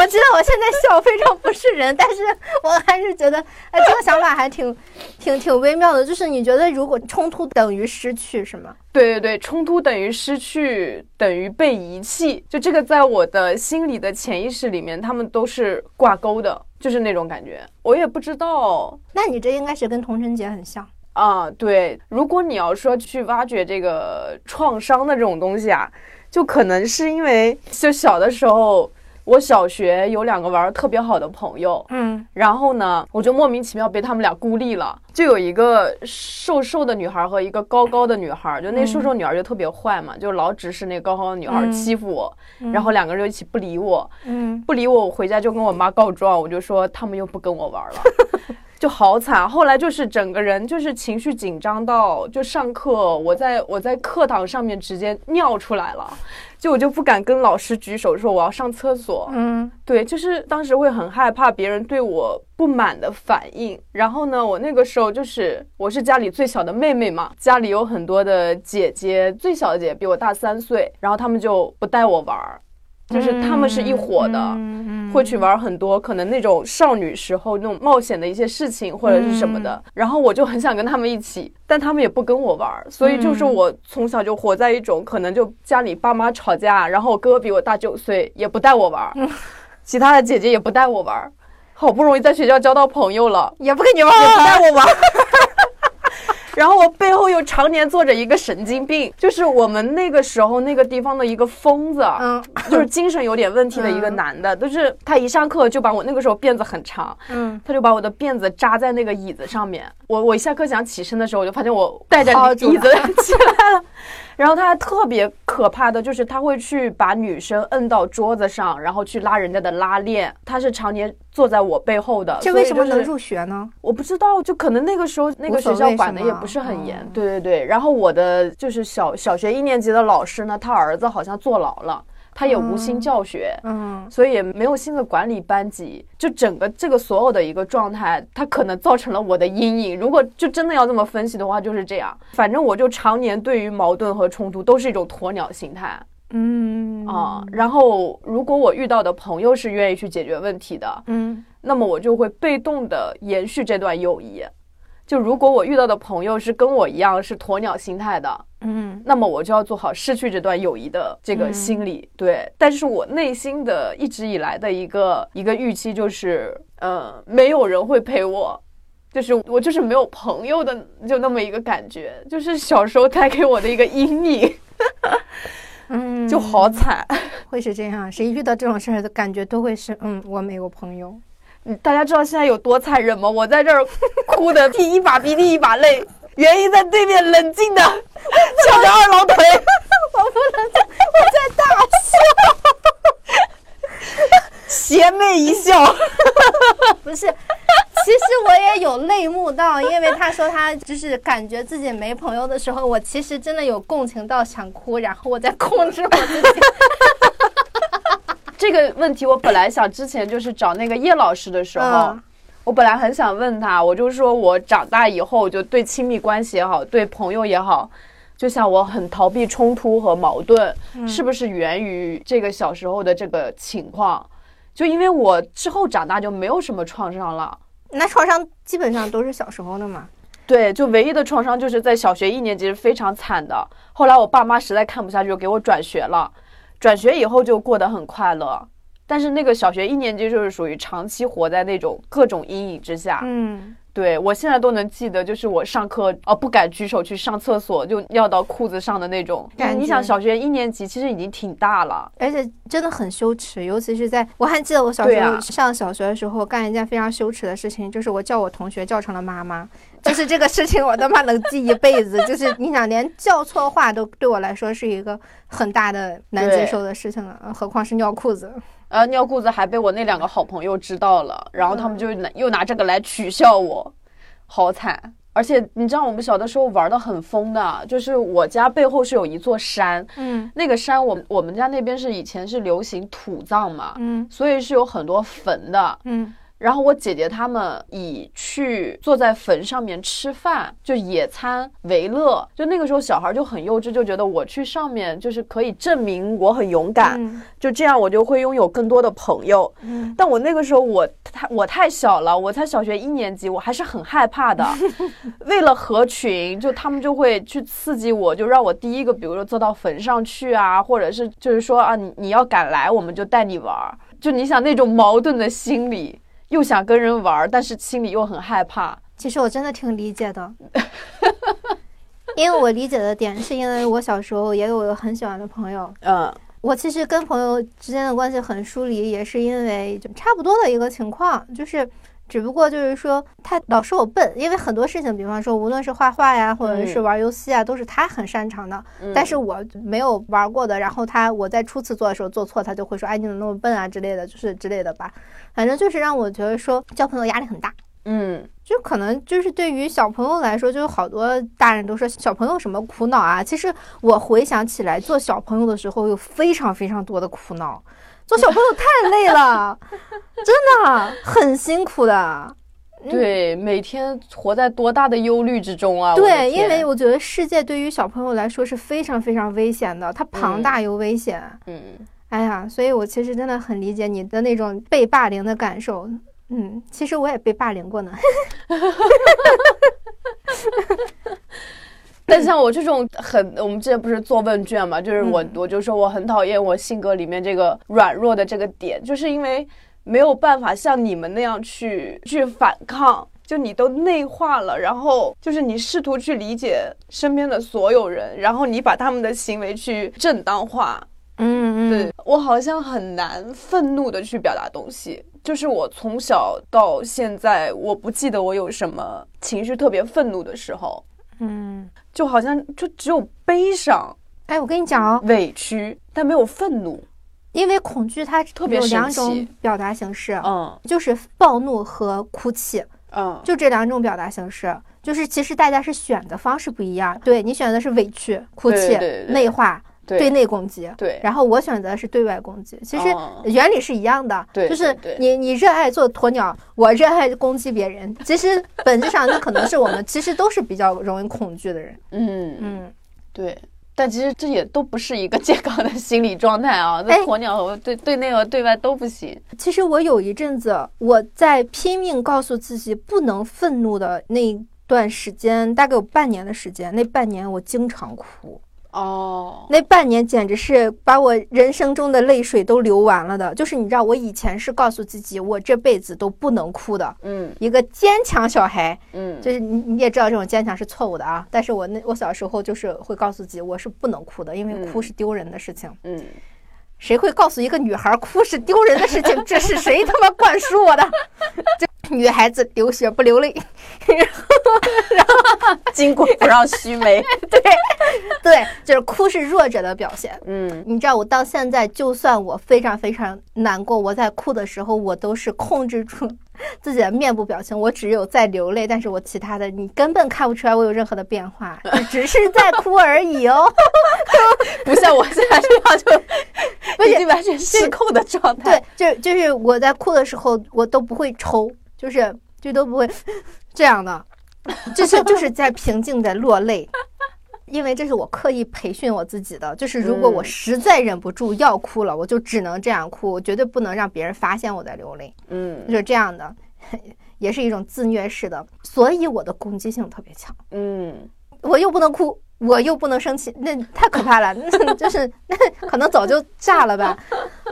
我知道我现在笑非常不是人，但是我还是觉得，哎，这个想法还挺、挺、挺微妙的。就是你觉得，如果冲突等于失去，是吗？对对对，冲突等于失去，等于被遗弃。就这个，在我的心里的潜意识里面，他们都是挂钩的，就是那种感觉。我也不知道，那你这应该是跟童晨杰很像啊。对，如果你要说去挖掘这个创伤的这种东西啊，就可能是因为就小的时候。我小学有两个玩的特别好的朋友，嗯，然后呢，我就莫名其妙被他们俩孤立了。就有一个瘦瘦的女孩和一个高高的女孩，就那瘦瘦女孩就特别坏嘛，就老指使那高高的女孩欺负我，然后两个人就一起不理我，嗯，不理我，我回家就跟我妈告状，我就说他们又不跟我玩了。就好惨。后来就是整个人就是情绪紧张到，就上课我在我在课堂上面直接尿出来了，就我就不敢跟老师举手说我要上厕所。嗯对，就是当时会很害怕别人对我不满的反应。然后呢，我那个时候就是我是家里最小的妹妹嘛，家里有很多的姐姐，最小的姐姐比我大三岁，然后他们就不带我玩儿，就是他们是一伙的。会去玩很多可能那种少女时候那种冒险的一些事情或者是什么的，然后我就很想跟他们一起，但他们也不跟我玩，所以就是我从小就活在一种可能就家里爸妈吵架，然后我哥哥比我大九岁也不带我玩，其他的姐姐也不带我玩，好不容易在学校交到朋友了，也不跟你玩也不带我玩。然后我背后又常年坐着一个神经病，就是我们那个时候那个地方的一个疯子，嗯就是精神有点问题的一个男的，就是他一上课就把我那个时候辫子很长，嗯，他就把我的辫子扎在那个椅子上面。我我一下课想起身的时候，我就发现我带着薅住了椅子起来了。然后他还特别可怕的就是他会去把女生摁到桌子上，然后去拉人家的拉链。他是常年坐在我背后的，这为什么能入学呢？我不知道，就可能那个时候那个学校管的也不是很严，对对对。然后我的就是小小学一年级的老师呢，他儿子好像坐牢了，他也无心教学，嗯所以也没有心思管理班级。就整个这个所有的一个状态，他可能造成了我的阴影。如果就真的要这么分析的话，就是这样。反正我就常年对于矛盾和冲突都是一种鸵鸟心态嗯啊。然后如果我遇到的朋友是愿意去解决问题的，嗯那么我就会被动的延续这段友谊。就如果我遇到的朋友是跟我一样是鸵鸟心态的，嗯那么我就要做好失去这段友谊的这个心理。对，但是我内心的一直以来的一个一个预期就是，呃，没有人会陪我。就是我就是没有朋友的，就那么一个感觉，就是小时候带给我的一个阴影，嗯，就好惨。会是这样，谁遇到这种事儿的感觉都会是，嗯，我没有朋友。大家知道现在有多残忍吗？我在这儿 哭的涕一把鼻涕一把泪，原因在对面冷静的翘 着二郎腿，我不能再，我在大笑，邪魅一笑。不是，其实我也有泪目到，因为他说他就是感觉自己没朋友的时候，我其实真的有共情到想哭，然后我在控制我自己。这个问题我本来想之前就是找那个叶老师的时候，嗯我本来很想问他，我就说我长大以后就对亲密关系也好，对朋友也好，就像我很逃避冲突和矛盾，是不是源于这个小时候的这个情况？就因为我之后长大就没有什么创伤了。那创伤基本上都是小时候的嘛。对，就唯一的创伤就是在小学一年级是非常惨的。后来我爸妈实在看不下去，就给我转学了。转学以后就过得很快乐，但是那个小学一年级就是属于长期活在那种各种阴影之下。嗯，对我现在都能记得，就是我上课哦不敢举手去上厕所，就尿到裤子上的那种。感觉你想，小学一年级其实已经挺大了。而且真的很羞耻，尤其是在我还记得我小时候对啊上小学的时候，干一件非常羞耻的事情，就是我叫我同学叫成了妈妈，就是这个事情我他妈能记一辈子。就是你想，连叫错话都对我来说是一个很大的难接受的事情了，何况是尿裤子。呃，尿裤子还被我那两个好朋友知道了，然后他们就拿又拿这个来取笑我，好惨。而且你知道，我们小的时候玩的很疯的，就是我家背后是有一座山，嗯那个山我我们家那边是以前是流行土葬嘛，嗯所以是有很多坟的。嗯然后我姐姐他们以去坐在坟上面吃饭，就野餐为乐。就那个时候小孩就很幼稚，就觉得我去上面就是可以证明我很勇敢，嗯就这样我就会拥有更多的朋友。嗯但我那个时候我太我太小了，我才小学一年级，我还是很害怕的。为了合群，就他们就会去刺激我，就让我第一个，比如说坐到坟上去啊，或者是就是说啊，你你要敢来，我们就带你玩儿。就你想那种矛盾的心理，又想跟人玩儿，但是心里又很害怕。其实我真的挺理解的，因为我理解的点是因为我小时候也有个很喜欢的朋友，嗯。我其实跟朋友之间的关系很疏离，也是因为就差不多的一个情况，就是只不过就是说他老说我笨，因为很多事情，比方说无论是画画呀，或者是玩游戏啊，都是他很擅长的，嗯但是我没有玩过的，然后他我在初次做的时候做错，他就会说哎你怎么那么笨啊之类的，就是之类的吧，反正就是让我觉得说交朋友压力很大。嗯，就可能就是对于小朋友来说，就是好多大人都说小朋友什么苦恼啊。其实我回想起来，做小朋友的时候有非常非常多的苦恼，做小朋友太累了，真的很辛苦的。对，每天活在多大的忧虑之中啊！对，因为我觉得世界对于小朋友来说是非常非常危险的，它庞大又危险。嗯，哎呀，所以我其实真的很理解你的那种被霸凌的感受。嗯，其实我也被霸凌过呢。但像我这种很，我们之前不是做问卷嘛，就是我我就说我很讨厌我性格里面这个软弱的这个点，就是因为。没有办法像你们那样去去反抗，就你都内化了，然后就是你试图去理解身边的所有人，然后你把他们的行为去正当化。嗯嗯，对我好像很难愤怒的去表达东西，就是我从小到现在，我不记得我有什么情绪特别愤怒的时候。嗯，就好像就只有悲伤。哎，我跟你讲哦，委屈，但没有愤怒。因为恐惧它特别有两种表达形式，嗯，就是暴怒和哭泣，嗯，就这两种表达形式。就是其实大家是选的方式不一样，对你选的是委屈、哭泣、内化、对内攻击，对，然后我选择是对外攻击。其实原理是一样的，对就是你你热爱做鸵鸟，我热爱攻击别人。其实本质上那可能是我们其实都是比较容易恐惧的人，嗯嗯，对。但其实这也都不是一个健康的心理状态啊！那鸵鸟和对对内和对外都不行。其实我有一阵子，我在拼命告诉自己不能愤怒的那段时间，大概有半年的时间。那半年我经常哭。哦，那半年简直是把我人生中的泪水都流完了的。就是你知道，我以前是告诉自己，我这辈子都不能哭的。嗯，一个坚强小孩。嗯，就是你你也知道这种坚强是错误的啊。但是我那我小时候就是会告诉自己，我是不能哭的，因为哭是丢人的事情。嗯，谁会告诉一个女孩哭是丢人的事情？这是谁他妈灌输我的？这。女孩子流血不流泪，然后，然后 巾帼不让须眉。对，对，就是哭是弱者的表现。嗯，你知道，我到现在，就算我非常非常难过，我在哭的时候，我都是控制住 自己的面部表情，我只有在流泪，但是我其他的你根本看不出来我有任何的变化，只是在哭而已哦。不像我现在这样，就已经完全失控的状态。对，就就是我在哭的时候，我都不会抽。就是就都不会 这样的，就是就是在平静的落泪，因为这是我刻意培训我自己的。就是如果我实在忍不住要哭了，我就只能这样哭，我绝对不能让别人发现我在流泪。嗯，就是这样的，也是一种自虐式的，所以我的攻击性特别强。嗯，我又不能哭，我又不能生气，那太可怕了，那就是那 可能早就炸了吧，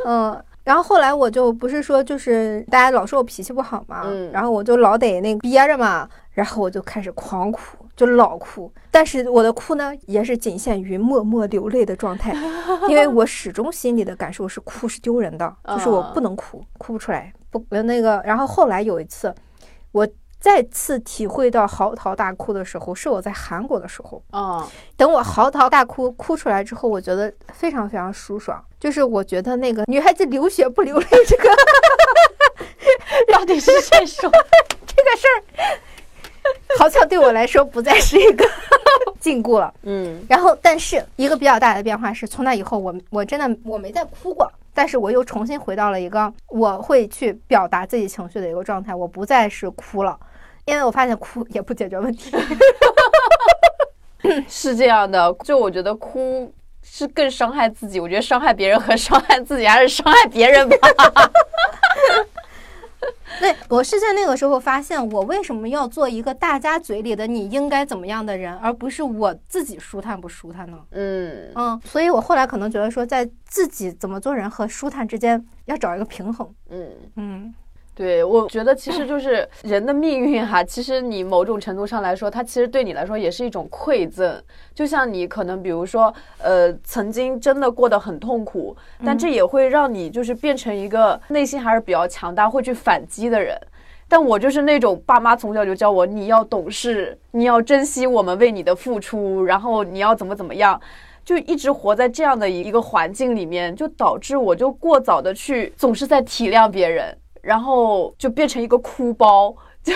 嗯。然后后来我就不是说就是大家老说我脾气不好嘛，然后我就老得那憋着嘛，然后我就开始狂哭，就老哭。但是我的哭呢，也是仅限于默默流泪的状态，因为我始终心里的感受是哭是丢人的，就是我不能哭，哭不出来，不那个。然后后来有一次，我。再次体会到嚎啕大哭的时候，是我在韩国的时候啊。等我嚎啕大哭哭出来之后，我觉得非常非常舒爽。就是我觉得那个女孩子流血不流泪，这个 到底是谁说这个事儿？好像对我来说不再是一个 禁锢了。嗯。然后，但是一个比较大的变化是，从那以后，我我真的我没再哭过。但是我又重新回到了一个我会去表达自己情绪的一个状态，我不再是哭了，因为我发现哭 也不解决问题。是这样的，就我觉得哭是更伤害自己，我觉得伤害别人和伤害自己还是伤害别人吧。对，我是在那个时候发现，我为什么要做一个大家嘴里的你应该怎么样的人，而不是我自己舒坦不舒坦呢？嗯嗯，所以我后来可能觉得说，在自己怎么做人和舒坦之间要找一个平衡。嗯嗯。对，我觉得其实就是人的命运哈。其实你某种程度上来说，它其实对你来说也是一种馈赠。就像你可能，比如说，呃，曾经真的过得很痛苦，但这也会让你就是变成一个内心还是比较强大，会去反击的人。但我就是那种爸妈从小就教我，你要懂事，你要珍惜我们为你的付出，然后你要怎么怎么样，就一直活在这样的一个环境里面，就导致我就过早的去总是在体谅别人。然后就变成一个哭包，就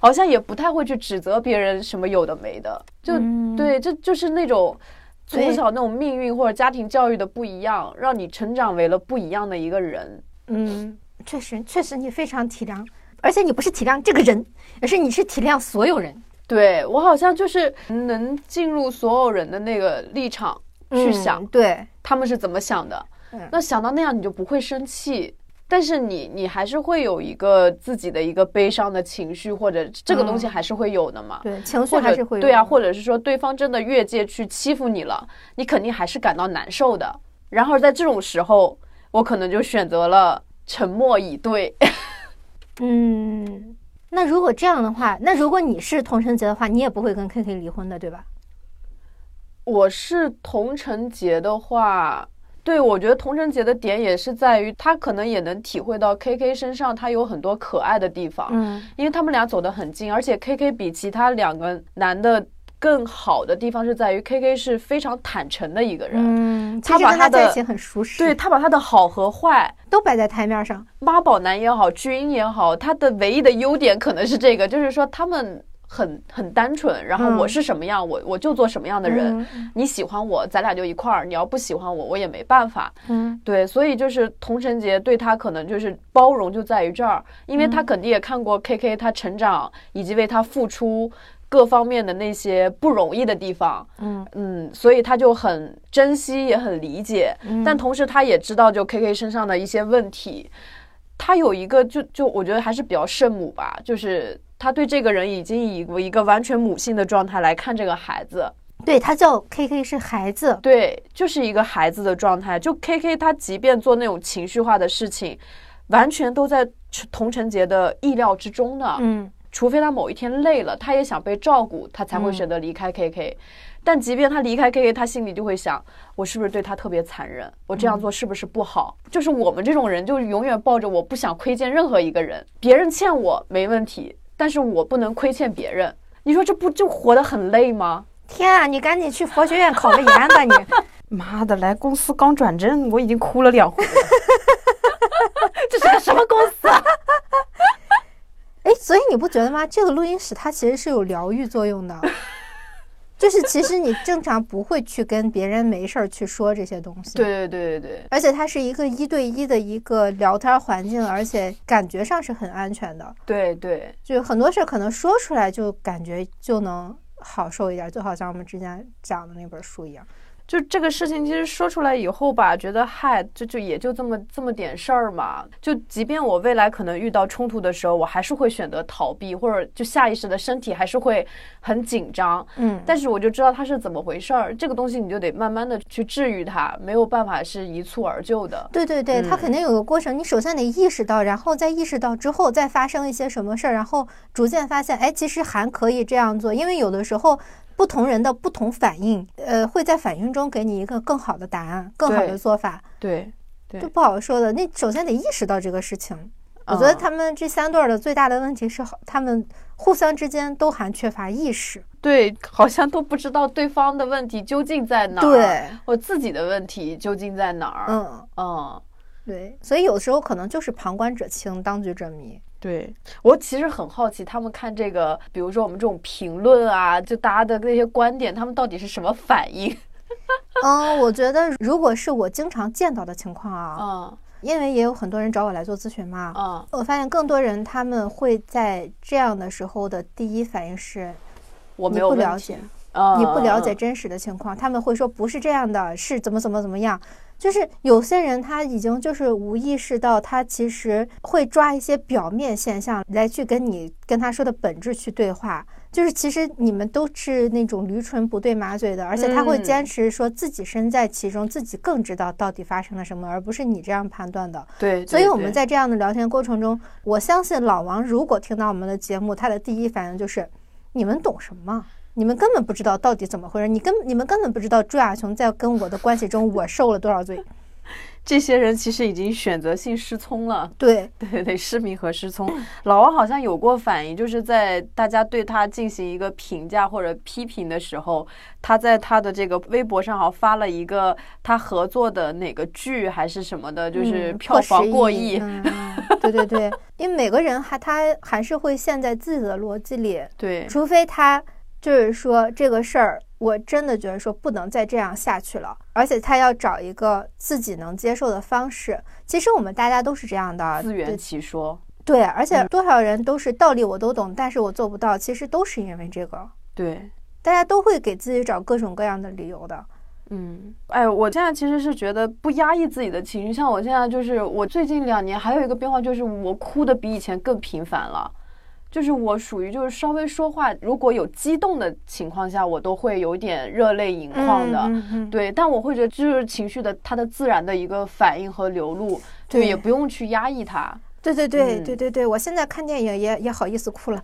好像也不太会去指责别人什么有的没的，就对，这就是那种从小那种命运或者家庭教育的不一样，让你成长为了不一样的一个人。嗯，确实，确实你非常体谅，而且你不是体谅这个人，而是你是体谅所有人。对我好像就是能进入所有人的那个立场去想，对。他们是怎么想的。那想到那样，你就不会生气，但是你你还是会有一个自己的一个悲伤的情绪，或者这个东西还是会有的嘛？对，情绪还是会有。对啊，或者是说对方真的越界去欺负你了，你肯定还是感到难受的。然后在这种时候，我可能就选择了沉默以对。嗯。那如果这样的话，那如果你是童晨杰的话，你也不会跟 K K 离婚的，对吧？我是童晨杰的话，对我觉得童晨杰的点也是在于他可能也能体会到 K K 身上他有很多可爱的地方，嗯，因为他们俩走得很近，而且 K K 比其他两个男的。更好的地方是在于，K K 是非常坦诚的一个人。嗯，他把他的很舒适，对他把他的好和坏都摆在台面上。妈宝男也好，军也好，他的唯一的优点可能是这个，就是说他们很很单纯。然后我是什么样，我我就做什么样的人。你喜欢我，咱俩就一块儿；你要不喜欢我，我也没办法。嗯，对，所以就是童晨杰对他可能就是包容就在于这儿，因为他肯定也看过 K K 他成长以及为他付出。各方面的那些不容易的地方，嗯嗯，所以他就很珍惜，也很理解，但同时他也知道，就 K K 身上的一些问题，他有一个就就我觉得还是比较圣母吧，就是他对这个人已经以一个完全母性的状态来看这个孩子，对他叫 K K 是孩子，对，就是一个孩子的状态，就 K K 他即便做那种情绪化的事情，完全都在童晨杰的意料之中的，嗯。除非他某一天累了，他也想被照顾，他才会选择离开 K K。但即便他离开 K K，他心里就会想：我是不是对他特别残忍？我这样做是不是不好？就是我们这种人，就永远抱着我不想亏欠任何一个人。别人欠我没问题，但是我不能亏欠别人。你说这不就活得很累吗？天啊！你赶紧去佛学院考个研吧！你 妈的，来公司刚转正，我已经哭了两回了。这是个什么公司？啊？哎，所以你不觉得吗？这个录音室它其实是有疗愈作用的，就是其实你正常不会去跟别人没事儿去说这些东西。对对对对对。而且它是一个一对一的一个聊天环境，而且感觉上是很安全的。对对，就很多事儿可能说出来就感觉就能好受一点，就好像我们之前讲的那本书一样。就这个事情，其实说出来以后吧，觉得嗨，就就也就这么这么点事儿嘛。就即便我未来可能遇到冲突的时候，我还是会选择逃避，或者就下意识的身体还是会很紧张。嗯，但是我就知道它是怎么回事儿。这个东西你就得慢慢的去治愈它，没有办法是一蹴而就的。对对对，它肯定有个过程。你首先得意识到，然后再意识到之后再发生一些什么事儿，然后逐渐发现，哎，其实还可以这样做。因为有的时候。不同人的不同反应，呃，会在反应中给你一个更好的答案，更好的做法。对，对，就不好说的。那首先得意识到这个事情。我觉得他们这三对儿的最大的问题是，他们互相之间都还缺乏意识。对，好像都不知道对方的问题究竟在哪儿。对，我自己的问题究竟在哪儿？嗯嗯，对。所以有时候可能就是旁观者清，当局者迷。对我其实很好奇，他们看这个，比如说我们这种评论啊，就大家的那些观点，他们到底是什么反应？嗯，我觉得如果是我经常见到的情况啊，嗯，因为也有很多人找我来做咨询嘛，嗯，我发现更多人他们会在这样的时候的第一反应是，我没有不了解，你不了解真实的情况，他们会说不是这样的，是怎么怎么怎么样。就是有些人他已经就是无意识到，他其实会抓一些表面现象来去跟你跟他说的本质去对话。就是其实你们都是那种驴唇不对马嘴的，而且他会坚持说自己身在其中，自己更知道到底发生了什么，而不是你这样判断的。对，所以我们在这样的聊天过程中，我相信老王如果听到我们的节目，他的第一反应就是你们懂什么？你们根本不知道到底怎么回事，你根你们根本不知道朱亚琼在跟我的关系中我受了多少罪。这些人其实已经选择性失聪了。对对对对，失明和失聪。老王好像有过反应，就是在大家对他进行一个评价或者批评的时候，他在他的这个微博上好像发了一个他合作的哪个剧还是什么的，就是票房过亿。嗯，对对对，因为每个人还他还是会陷在自己的逻辑里，对，除非他就是说这个事儿。我真的觉得说不能再这样下去了，而且他要找一个自己能接受的方式。其实我们大家都是这样的，自圆其说。对，而且多少人都是道理我都懂，但是我做不到。其实都是因为这个。对，大家都会给自己找各种各样的理由的。嗯，哎，我现在其实是觉得不压抑自己的情绪，像我现在就是我最近两年还有一个变化，就是我哭的比以前更频繁了。就是我属于就是稍微说话，如果有激动的情况下，我都会有点热泪盈眶的，对。但我会觉得就是情绪的它的自然的一个反应和流露，对，也不用去压抑它。对对对对对对，我现在看电影也也好意思哭了。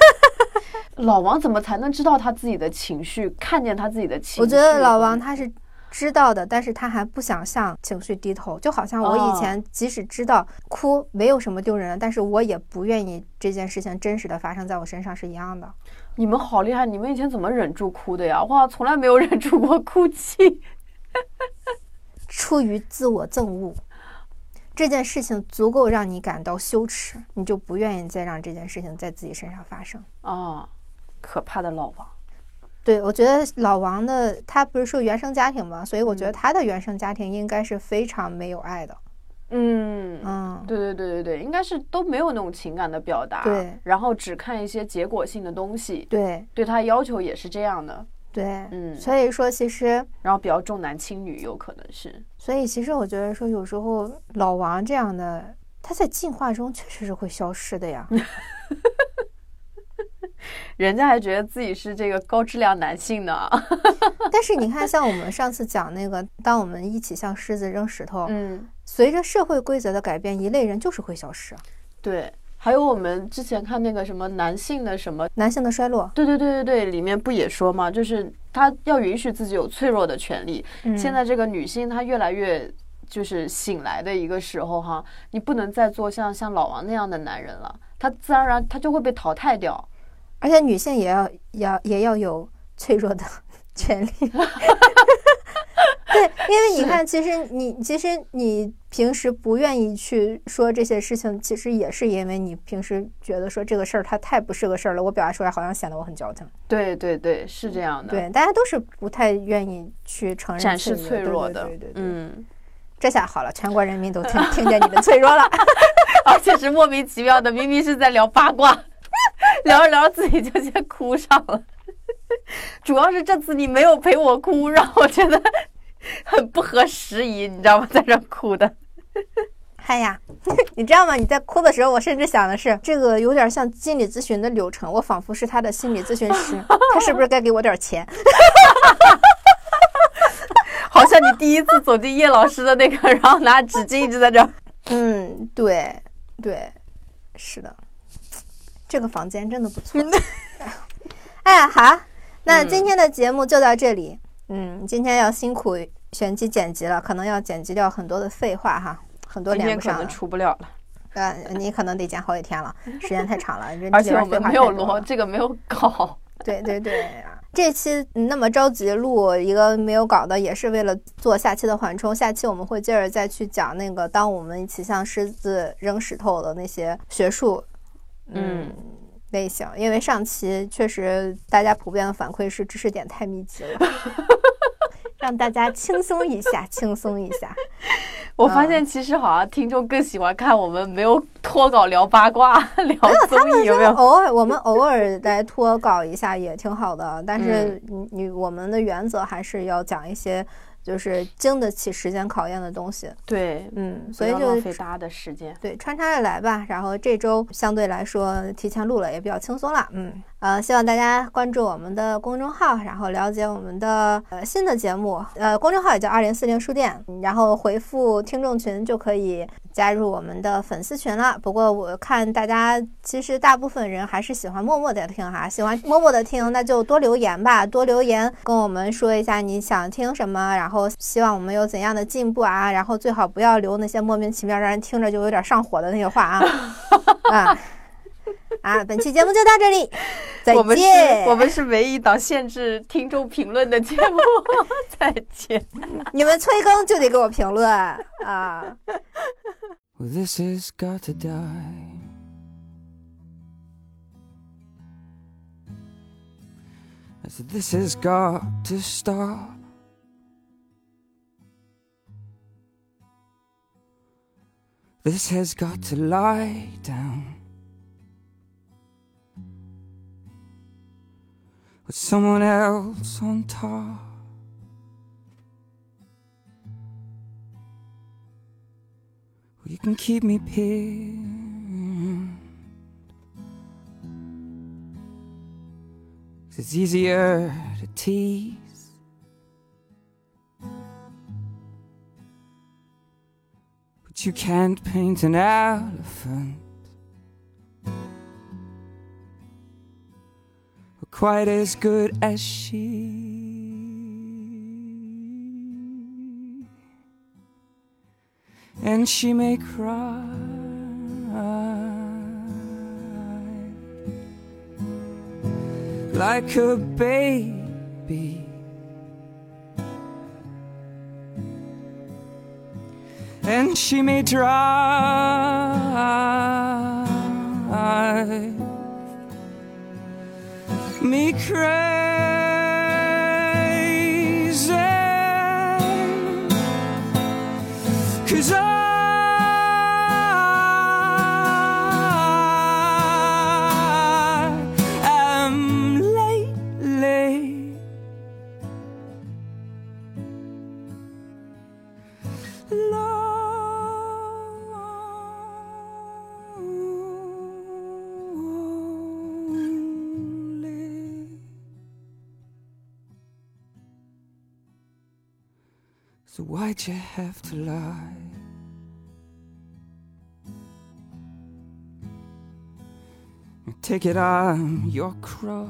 老王怎么才能知道他自己的情绪，看见他自己的情绪？我觉得老王他是。知道的，但是他还不想向情绪低头，就好像我以前即使知道哭没有什么丢人的，但是我也不愿意这件事情真实的发生在我身上是一样的。你们好厉害，你们以前怎么忍住哭的呀？哇，从来没有忍住过哭泣。出于自我憎恶，这件事情足够让你感到羞耻，你就不愿意再让这件事情在自己身上发生。啊，可怕的老王。对，我觉得老王的他不是说原生家庭嘛，所以我觉得他的原生家庭应该是非常没有爱的。嗯嗯，对对对对对，应该是都没有那种情感的表达。对，然后只看一些结果性的东西。对，对他要求也是这样的。对，嗯，所以说其实，然后比较重男轻女，有可能是。所以其实我觉得说，有时候老王这样的，他在进化中确实是会消失的呀。人家还觉得自己是这个高质量男性呢，但是你看，像我们上次讲那个，当我们一起向狮子扔石头，嗯，随着社会规则的改变，一类人就是会消失。对，还有我们之前看那个什么男性的什么男性的衰落，对对对对对，里面不也说嘛，就是他要允许自己有脆弱的权利。现在这个女性她越来越就是醒来的一个时候哈，你不能再做像像老王那样的男人了，他自然而然他就会被淘汰掉。而且女性也要要也要有脆弱的 权利，对，因为你看，其实你其实你平时不愿意去说这些事情，其实也是因为你平时觉得说这个事儿它太不是个事儿了，我表达出来好像显得我很矫情。对对对，是这样的。对，大家都是不太愿意去承认展示脆弱的。对对对，嗯，这下好了，全国人民都听听见你的脆弱了，而且是莫名其妙的，明明是在聊八卦。聊着聊着自己就先哭上了，主要是这次你没有陪我哭，让我觉得很不合时宜，你知道吗？在这哭的。嗨呀，你知道吗？你在哭的时候，我甚至想的是，这个有点像心理咨询的流程，我仿佛是他的心理咨询师，他是不是该给我点钱？好像你第一次走进叶老师的那个，然后拿纸巾一直在这。嗯，对，对，是的。这个房间真的不错。哎，好，那今天的节目就到这里。嗯，今天要辛苦选辑剪辑了，可能要剪辑掉很多的废话哈，很多连不上，可能出不了了。呃，你可能得剪好几天了，时间太长了。而且我们没有录，这个没有搞。对对对，这期那么着急录一个没有搞的，也是为了做下期的缓冲。下期我们会接着再去讲那个，当我们一起向狮子扔石头的那些学术。嗯，类型，因为上期确实大家普遍的反馈是知识点太密集了，让大家轻松一下，轻松一下。我发现其实好像听众更喜欢看我们没有脱稿聊八卦、聊综艺，有没有？偶尔我们偶尔来脱稿一下也挺好的，但是你你我们的原则还是要讲一些。就是经得起时间考验的东西，对，嗯，所以就浪费大家的时间，对，穿插着来吧。然后这周相对来说提前录了，也比较轻松了，嗯，呃，希望大家关注我们的公众号，然后了解我们的呃新的节目，呃，公众号也叫二零四零书店，然后回复听众群就可以。加入我们的粉丝群了。不过我看大家其实大部分人还是喜欢默默的听哈，喜欢默默的听，那就多留言吧，多留言跟我们说一下你想听什么，然后希望我们有怎样的进步啊，然后最好不要留那些莫名其妙让人听着就有点上火的那些话啊啊。啊，本期节目就到这里，再见。我们是，我们是唯一档限制听众评论的节目，再见。你们催更就得给我评论啊。This has got to die. I said, This has got to stop. This has got to lie down. With someone else on top. Well, you can keep me pinned. It's easier to tease. But you can't paint an elephant. Quite as good as she. And she may cry like a baby. And she may drive me crazy. Cause I So why'd you have to lie? Take it, I'm your crutch.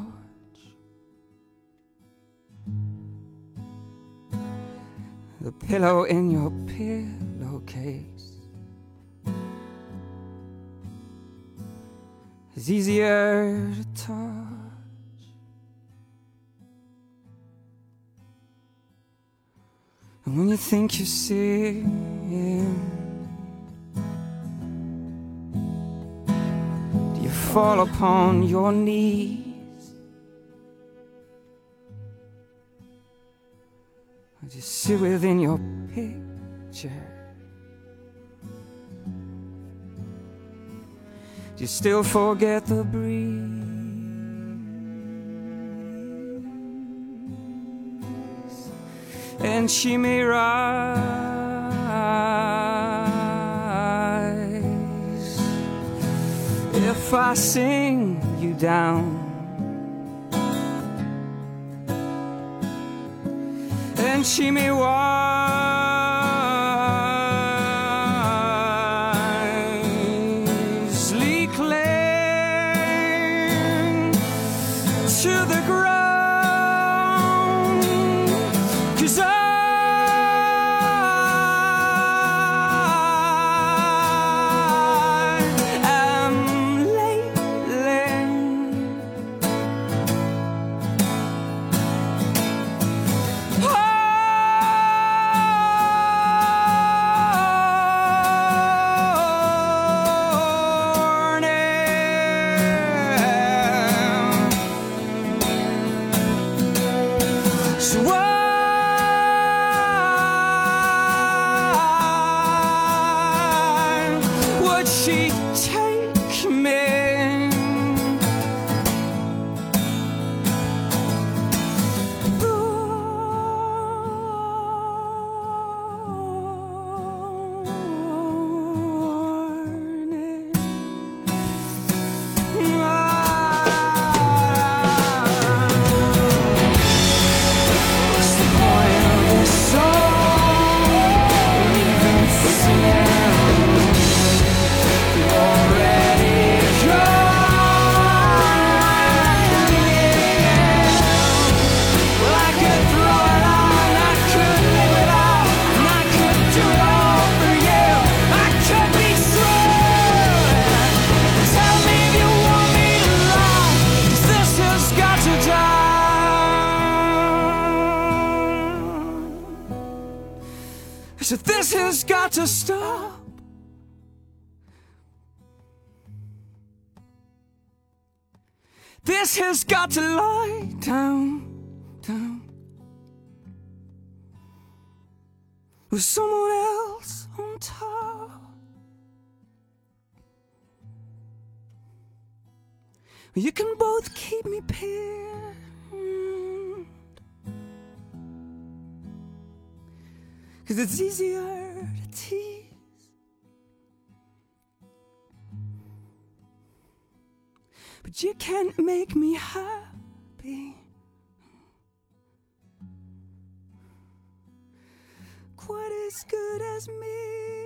The pillow in your pillowcase is easier to touch. When you think you see him, do you fall upon your knees? Or do you sit within your picture? Do you still forget the breeze? And she may rise if I sing you down. And she may rise. This has got to lie down, down. With someone else on top. You can both keep me pinned. Cause it's easier to tease. But you can't make me happy. Quite as good as me.